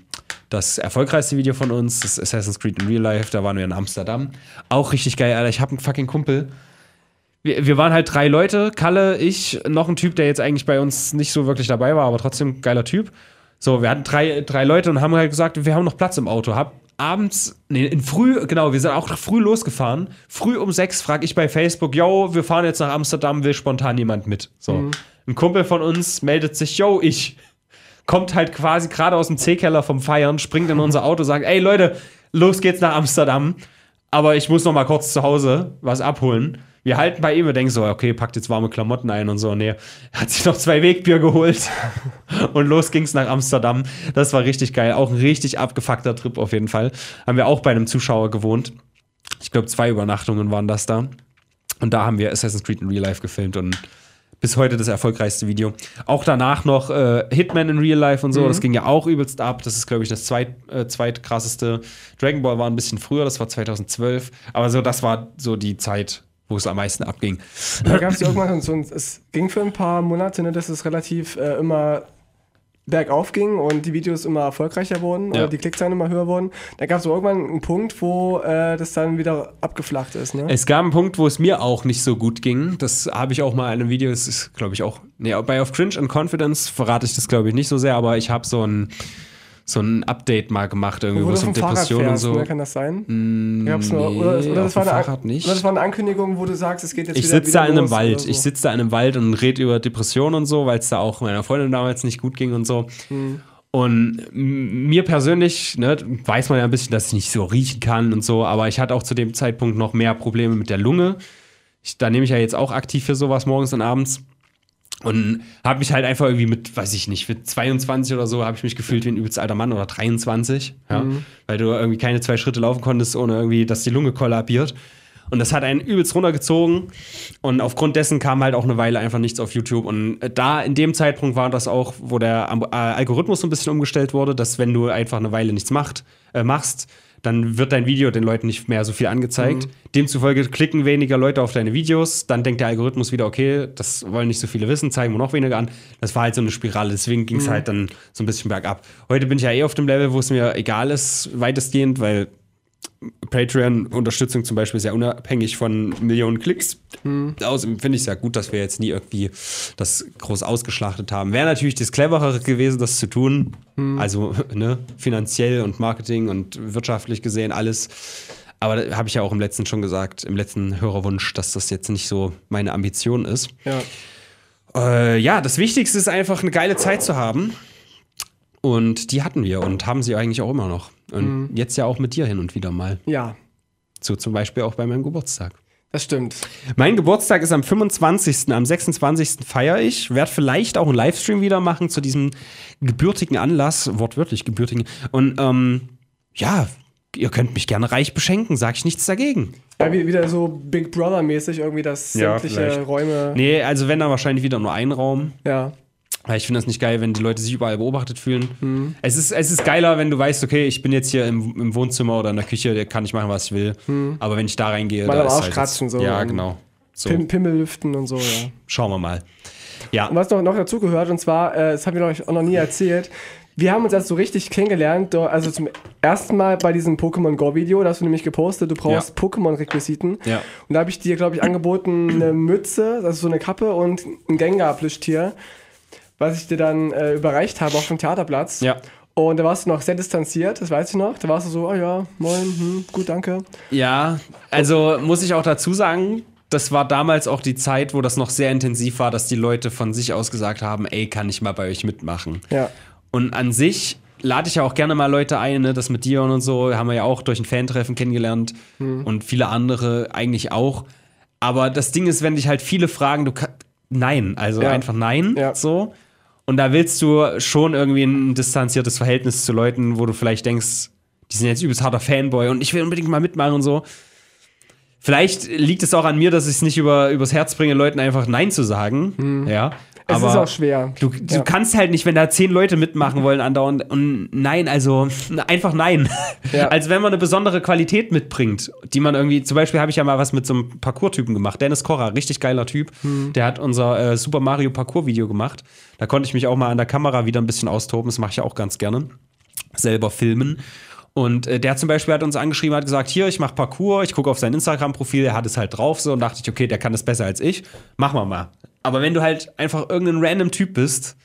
S2: das erfolgreichste Video von uns, das Assassin's Creed in Real Life. Da waren wir in Amsterdam. Auch richtig geil, Alter. Ich habe einen fucking Kumpel. Wir, wir waren halt drei Leute, Kalle, ich, noch ein Typ, der jetzt eigentlich bei uns nicht so wirklich dabei war, aber trotzdem geiler Typ. So, wir hatten drei, drei Leute und haben halt gesagt, wir haben noch Platz im Auto. Hab abends, nee, in früh, genau, wir sind auch früh losgefahren. Früh um sechs frage ich bei Facebook, yo, wir fahren jetzt nach Amsterdam, will spontan jemand mit. So. Ein Kumpel von uns meldet sich, yo, ich. Kommt halt quasi gerade aus dem C-Keller vom Feiern, springt in unser Auto, sagt, ey Leute, los geht's nach Amsterdam. Aber ich muss noch mal kurz zu Hause was abholen. Wir halten bei ihm, wir denken so, okay, packt jetzt warme Klamotten ein und so. Nee, hat sich noch zwei Wegbier geholt und los ging's nach Amsterdam. Das war richtig geil. Auch ein richtig abgefuckter Trip auf jeden Fall. Haben wir auch bei einem Zuschauer gewohnt. Ich glaube, zwei Übernachtungen waren das da. Und da haben wir Assassin's Creed in Real Life gefilmt und bis heute das erfolgreichste Video. Auch danach noch äh, Hitman in Real Life und so, das ging ja auch übelst ab. Das ist, glaube ich, das zweit, äh, zweitkrasseste. Dragon Ball war ein bisschen früher, das war 2012. Aber so, das war so die Zeit, wo es am meisten abging.
S1: Da gab es irgendwann so ein, es ging für ein paar Monate, ne, dass es relativ äh, immer bergauf ging und die Videos immer erfolgreicher wurden
S2: Ja.
S1: oder die Klickzahlen immer höher wurden. Da gab es irgendwann einen Punkt, wo äh, das dann wieder abgeflacht ist. Ne?
S2: Es gab einen Punkt, wo es mir auch nicht so gut ging. Das habe ich auch mal in einem Video, das ist, glaube ich, auch. Nee, bei Auf Cringe and Confidence verrate ich das, glaube ich, nicht so sehr, aber ich habe so ein, so ein Update mal gemacht, irgendwie,
S1: Wo
S2: es um Depressionen und so.
S1: ne? Kann das sein?
S2: Mm,
S1: Gab's nur,
S2: nee,
S1: oder, oder,
S2: auf
S1: das war eine,
S2: Fahrrad nicht.
S1: oder das war eine Ankündigung, wo du sagst, es geht jetzt
S2: Ich
S1: wieder
S2: sitze da
S1: wieder
S2: in einem
S1: los
S2: Wald.
S1: oder so.
S2: Ich sitze da in einem Wald und rede über Depressionen und so, weil es da auch meiner Freundin damals nicht gut ging und so.
S1: Hm.
S2: Und mir persönlich, ne, weiß man ja ein bisschen, dass ich nicht so riechen kann und so, aber ich hatte auch zu dem Zeitpunkt noch mehr Probleme mit der Lunge. Ich, da nehme ich ja jetzt auch aktiv für sowas morgens und abends. Und habe mich halt einfach irgendwie mit, weiß ich nicht, mit 22 oder so, habe ich mich gefühlt wie ein übelst alter Mann oder 23, ja, weil du irgendwie keine zwei Schritte laufen konntest, ohne irgendwie, dass die Lunge kollabiert. Und das hat einen übelst runtergezogen. Und aufgrund dessen kam halt auch eine Weile einfach nichts auf YouTube. Und äh, da, in dem Zeitpunkt war das auch, wo der äh, Algorithmus so ein bisschen umgestellt wurde, dass wenn du einfach eine Weile nichts macht, äh, machst, dann wird dein Video den Leuten nicht mehr so viel angezeigt. Demzufolge klicken weniger Leute auf deine Videos. Dann denkt der Algorithmus wieder, okay, das wollen nicht so viele wissen, zeigen wir noch weniger an. Das war halt so eine Spirale. Deswegen ging es halt dann so ein bisschen bergab. Heute bin ich ja eh auf dem Level, wo es mir egal ist, weitestgehend, weil Patreon-Unterstützung zum Beispiel ist ja unabhängig von Millionen Klicks. Außerdem finde ich es ja gut, dass wir jetzt nie irgendwie das groß ausgeschlachtet haben. Wäre natürlich das Cleverere gewesen, das zu tun. Also ne, finanziell und Marketing und wirtschaftlich gesehen alles. Aber da habe ich ja auch im letzten schon gesagt, im letzten Hörerwunsch, dass das jetzt nicht so meine Ambition ist.
S1: Ja.
S2: Äh, ja, das Wichtigste ist einfach eine geile Zeit zu haben. Und die hatten wir und haben sie eigentlich auch immer noch. Und jetzt ja auch mit dir hin und wieder mal.
S1: ja,
S2: So zum Beispiel auch bei meinem Geburtstag.
S1: das stimmt.
S2: Mein Geburtstag ist am 25. Am 26. feiere ich. Werde vielleicht auch einen Livestream wieder machen zu diesem gebürtigen Anlass. Wortwörtlich gebürtigen. Und ähm, ja, ihr könnt mich gerne reich beschenken. Sag ich nichts dagegen.
S1: Ja, wie, wieder so Big Brother-mäßig, irgendwie, dass
S2: Ja,
S1: sämtliche
S2: vielleicht.
S1: Räume.
S2: Nee, also wenn dann wahrscheinlich wieder nur ein Raum.
S1: Ja.
S2: Weil ich finde das nicht geil, wenn die Leute sich überall beobachtet fühlen. Es, ist, es ist geiler, wenn du weißt, okay, ich bin jetzt hier im, im Wohnzimmer oder in der Küche, da kann ich machen, was ich will. Aber wenn ich da reingehe,
S1: Mal
S2: da ist
S1: Arsch
S2: halt
S1: kratzen, so.
S2: Ja, genau. So,
S1: Pim Pimmel lüften und so, ja.
S2: schauen wir mal. Ja,
S1: Und was noch, noch dazu gehört, und zwar, äh, das haben wir euch auch noch nie erzählt, wir haben uns erst so richtig kennengelernt, also zum ersten Mal bei diesem Pokémon Go Video, da hast du nämlich gepostet, du brauchst
S2: Ja.
S1: Pokémon-Requisiten.
S2: Ja.
S1: Und da habe ich dir, glaube ich, angeboten eine Mütze, also so eine Kappe und ein Gengar-Plüschtier, was ich dir dann äh, überreicht habe auf dem Theaterplatz.
S2: Ja.
S1: Und da warst du noch sehr distanziert, das weiß ich noch. Da warst du so, oh ja, moin, hm, gut, danke.
S2: Ja, also muss ich auch dazu sagen, das war damals auch die Zeit, wo das noch sehr intensiv war, dass die Leute von sich aus gesagt haben, ey, kann ich mal bei euch mitmachen.
S1: Ja.
S2: Und an sich lade ich ja auch gerne mal Leute ein, ne? das mit Dion und so, haben wir ja auch durch ein Fantreffen kennengelernt und viele andere eigentlich auch. Aber das Ding ist, wenn dich halt viele fragen, du kannst, nein, also
S1: Ja.
S2: einfach nein,
S1: Ja.
S2: so. Und da willst du schon irgendwie ein distanziertes Verhältnis zu Leuten, wo du vielleicht denkst, die sind jetzt übelst harter Fanboy und ich will unbedingt mal mitmachen und so. Vielleicht liegt es auch an mir, dass ich es nicht über, übers Herz bringe, Leuten einfach Nein zu sagen. Ja.
S1: Es
S2: aber
S1: ist auch schwer.
S2: Du, du
S1: Ja.
S2: kannst halt nicht, wenn da zehn Leute mitmachen wollen, andauernd und nein, also einfach nein.
S1: Ja.
S2: Als wenn man eine besondere Qualität mitbringt, die man irgendwie, zum Beispiel habe ich ja mal was mit so einem Parcours-Typen gemacht. Dennis Korra, richtig geiler Typ.
S1: Hm.
S2: Der hat unser äh, Super Mario Parcours-Video gemacht. Da konnte ich mich auch mal an der Kamera wieder ein bisschen austoben. Das mache ich ja auch ganz gerne. Selber filmen. Und äh, der zum Beispiel hat uns angeschrieben, hat gesagt, hier, ich mache Parcours, ich gucke auf sein Instagram-Profil, er hat es halt drauf so und dachte ich, okay, der kann das besser als ich. Machen wir mal. Aber wenn du halt einfach irgendein random Typ bist,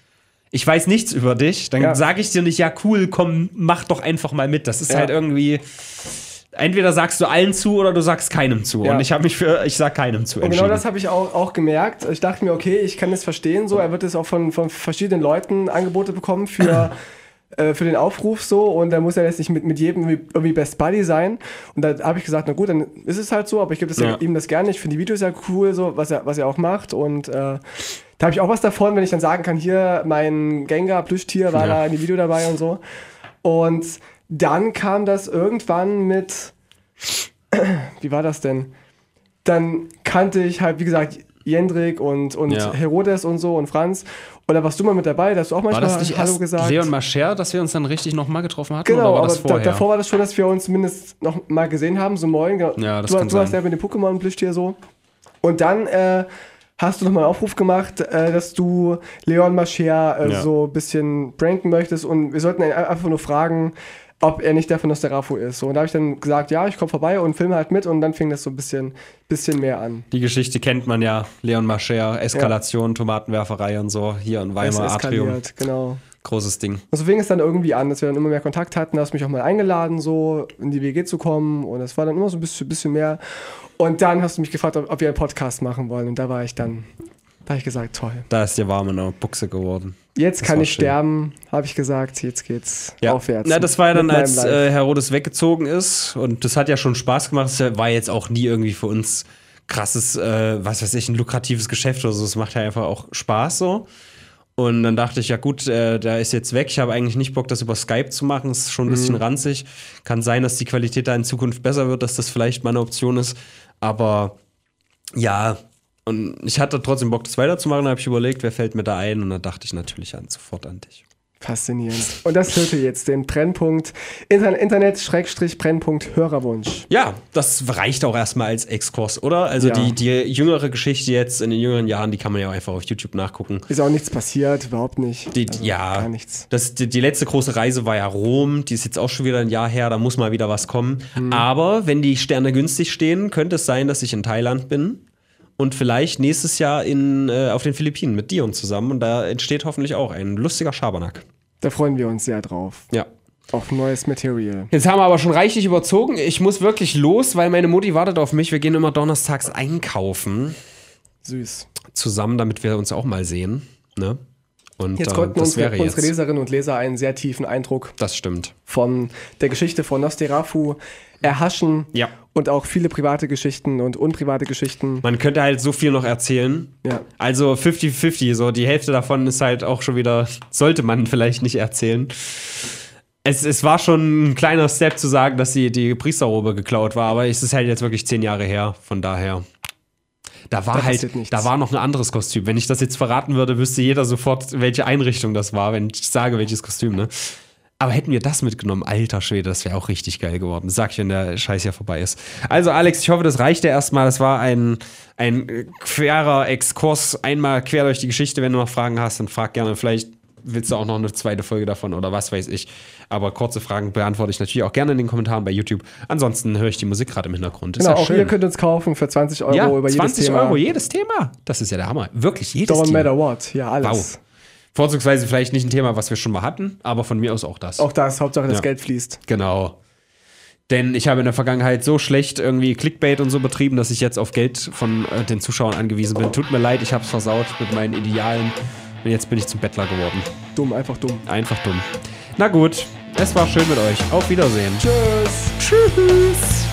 S2: ich weiß nichts über dich, dann
S1: Ja.
S2: sage ich dir nicht, ja cool, komm, mach doch einfach mal mit. Das ist
S1: Ja.
S2: halt irgendwie, entweder sagst du allen zu oder du sagst keinem zu.
S1: Ja.
S2: Und ich habe mich für, ich sag keinem zu
S1: Und genau das habe ich auch, auch gemerkt. Ich dachte mir, okay, ich kann das verstehen. So, er wird es auch von, von verschiedenen Leuten Angebote bekommen für, äh, für den Aufruf so. Und da muss er jetzt nicht mit, mit jedem irgendwie- Best Buddy sein. Und da habe ich gesagt, na gut, dann ist es halt so. Aber ich gebe
S2: Ja.
S1: ihm das gerne. Ich finde die Videos ja cool, so was er, was er auch macht. Und äh, da habe ich auch was davon, wenn ich dann sagen kann, hier mein Gengar Plüschtier war
S2: Ja.
S1: da in dem Video dabei und so. Und dann kam das irgendwann mit, wie war das denn? Dann kannte ich halt, wie gesagt, Jendrik und, und
S2: Ja.
S1: Herodes und so und Franz. Da warst du mal mit dabei, da hast du auch
S2: war
S1: manchmal
S2: das nicht
S1: Hallo
S2: erst
S1: gesagt.
S2: Leon Mascher, dass wir uns dann richtig nochmal getroffen hatten?
S1: Genau,
S2: oder war
S1: aber da, davor war das schon, dass wir uns zumindest noch mal gesehen haben, so moin. Genau.
S2: Ja, das
S1: du,
S2: kann
S1: du hast
S2: sein.
S1: ja mit dem Pokémon-Plüschtier so. Und dann äh, hast du nochmal einen Aufruf gemacht, äh, dass du Leon Mascher äh,
S2: Ja.
S1: so ein bisschen pranken möchtest und wir sollten ihn einfach nur fragen, ob er nicht der von Nosterafu ist. So, und da habe ich dann gesagt, ja, ich komme vorbei und filme halt mit und dann fing das so ein bisschen, bisschen mehr an.
S2: Die Geschichte kennt man ja. Leon Mascher, Eskalation, Tomatenwerferei und so. Hier in
S1: Es
S2: Weimar Atrium.
S1: eskaliert, genau.
S2: Großes Ding.
S1: Und so fing es dann irgendwie an, dass wir dann immer mehr Kontakt hatten. Da hast du mich auch mal eingeladen, so in die WG zu kommen. Und das war dann immer so ein bisschen, bisschen mehr. Und dann hast du mich gefragt, ob, ob wir einen Podcast machen wollen. Und da war ich dann, da habe ich gesagt, toll.
S2: Da ist dir warm in der Buchse geworden.
S1: Jetzt
S2: Das
S1: kann ich
S2: schön.
S1: sterben, habe ich gesagt. Jetzt geht's aufwärts.
S2: Na, das war ja dann, als äh, Herodes weggezogen ist. Und das hat ja schon Spaß gemacht. Das war jetzt auch nie irgendwie für uns krasses, äh, was weiß ich, ein lukratives Geschäft oder so. Es macht ja einfach auch Spaß so. Und dann dachte ich, ja gut, äh, der ist jetzt weg. Ich habe eigentlich nicht Bock, das über Skype zu machen. ist schon ein bisschen ranzig. Kann sein, dass die Qualität da in Zukunft besser wird, dass das vielleicht mal eine Option ist. Aber ja, und ich hatte trotzdem Bock, das weiterzumachen. Da habe ich überlegt, wer fällt mir da ein? Und dann dachte ich natürlich an, sofort an dich.
S1: Faszinierend. Und das hörte jetzt den Brennpunkt Internet, Internet Brennpunkt Hörerwunsch.
S2: Ja, das reicht auch erstmal als Exkurs, oder? Also
S1: Ja.
S2: die, die jüngere Geschichte jetzt in den jüngeren Jahren, die kann man ja auch einfach auf YouTube nachgucken.
S1: Ist auch nichts passiert, überhaupt nicht.
S2: Die,
S1: Also
S2: ja,
S1: Gar nichts.
S2: Das, die, die letzte große Reise war ja Rom, die ist jetzt auch schon wieder ein Jahr her, da muss mal wieder was kommen. Aber wenn die Sterne günstig stehen, könnte es sein, dass ich in Thailand bin und vielleicht nächstes Jahr in, äh, auf den Philippinen mit Dion zusammen und da entsteht hoffentlich auch ein lustiger Schabernack.
S1: Da freuen wir uns sehr drauf.
S2: Ja.
S1: Auf neues Material.
S2: Jetzt haben wir aber schon reichlich überzogen. Ich muss wirklich los, weil meine Mutti wartet auf mich. Wir gehen immer donnerstags einkaufen.
S1: Süß.
S2: zusammen, damit wir uns auch mal sehen. Ne? Und
S1: Jetzt
S2: äh,
S1: konnten unsere,
S2: wäre
S1: unsere
S2: jetzt.
S1: Leserinnen und Leser einen sehr tiefen Eindruck
S2: Das stimmt.
S1: von der Geschichte von Nosterafu erhaschen.
S2: Ja.
S1: Und auch viele private Geschichten und unprivate Geschichten.
S2: Man könnte halt so viel noch erzählen.
S1: Ja.
S2: Also 50-50, so die Hälfte davon ist halt auch schon wieder, sollte man vielleicht nicht erzählen. Es, es war schon ein kleiner Step zu sagen, dass die, die Priesterrobe geklaut war, aber es ist halt jetzt wirklich zehn Jahre her, von daher. Da war
S1: Da
S2: halt,
S1: nichts.
S2: da war noch ein anderes Kostüm. Wenn ich das jetzt verraten würde, wüsste jeder sofort, welche Einrichtung das war, wenn ich sage, welches Kostüm, ne? Aber hätten wir das mitgenommen, alter Schwede, das wäre auch richtig geil geworden. Sag ich, wenn der Scheiß hier vorbei ist. Also, Alex, ich hoffe, das reicht dir erstmal. Das war ein, ein querer Exkurs. Einmal quer durch die Geschichte. Wenn du noch Fragen hast, dann frag gerne. Vielleicht willst du auch noch eine zweite Folge davon oder was weiß ich. Aber kurze Fragen beantworte ich natürlich auch gerne in den Kommentaren bei YouTube. Ansonsten höre ich die Musik gerade im Hintergrund. Ist
S1: Genau,
S2: ja
S1: auch
S2: schön.
S1: ihr könnt uns kaufen für 20 Euro
S2: ja,
S1: über jedes
S2: 20
S1: Thema.
S2: Euro jedes Thema. Das ist ja der Hammer. Wirklich jedes
S1: Don't
S2: Thema.
S1: matter what. Ja, alles.
S2: Wow. Vorzugsweise vielleicht nicht ein Thema, was wir schon mal hatten, aber von mir aus auch das.
S1: Auch das, Hauptsache das
S2: Ja.
S1: Geld fließt.
S2: Genau. Denn ich habe in der Vergangenheit so schlecht irgendwie Clickbait und so betrieben, dass ich jetzt auf Geld von äh, den Zuschauern angewiesen bin. Tut mir leid, ich habe es versaut mit meinen Idealen. Und jetzt bin ich zum Bettler geworden.
S1: Dumm, einfach dumm.
S2: Einfach dumm. Na gut, es war schön mit euch. Auf Wiedersehen.
S1: Tschüss.
S2: Tschüss.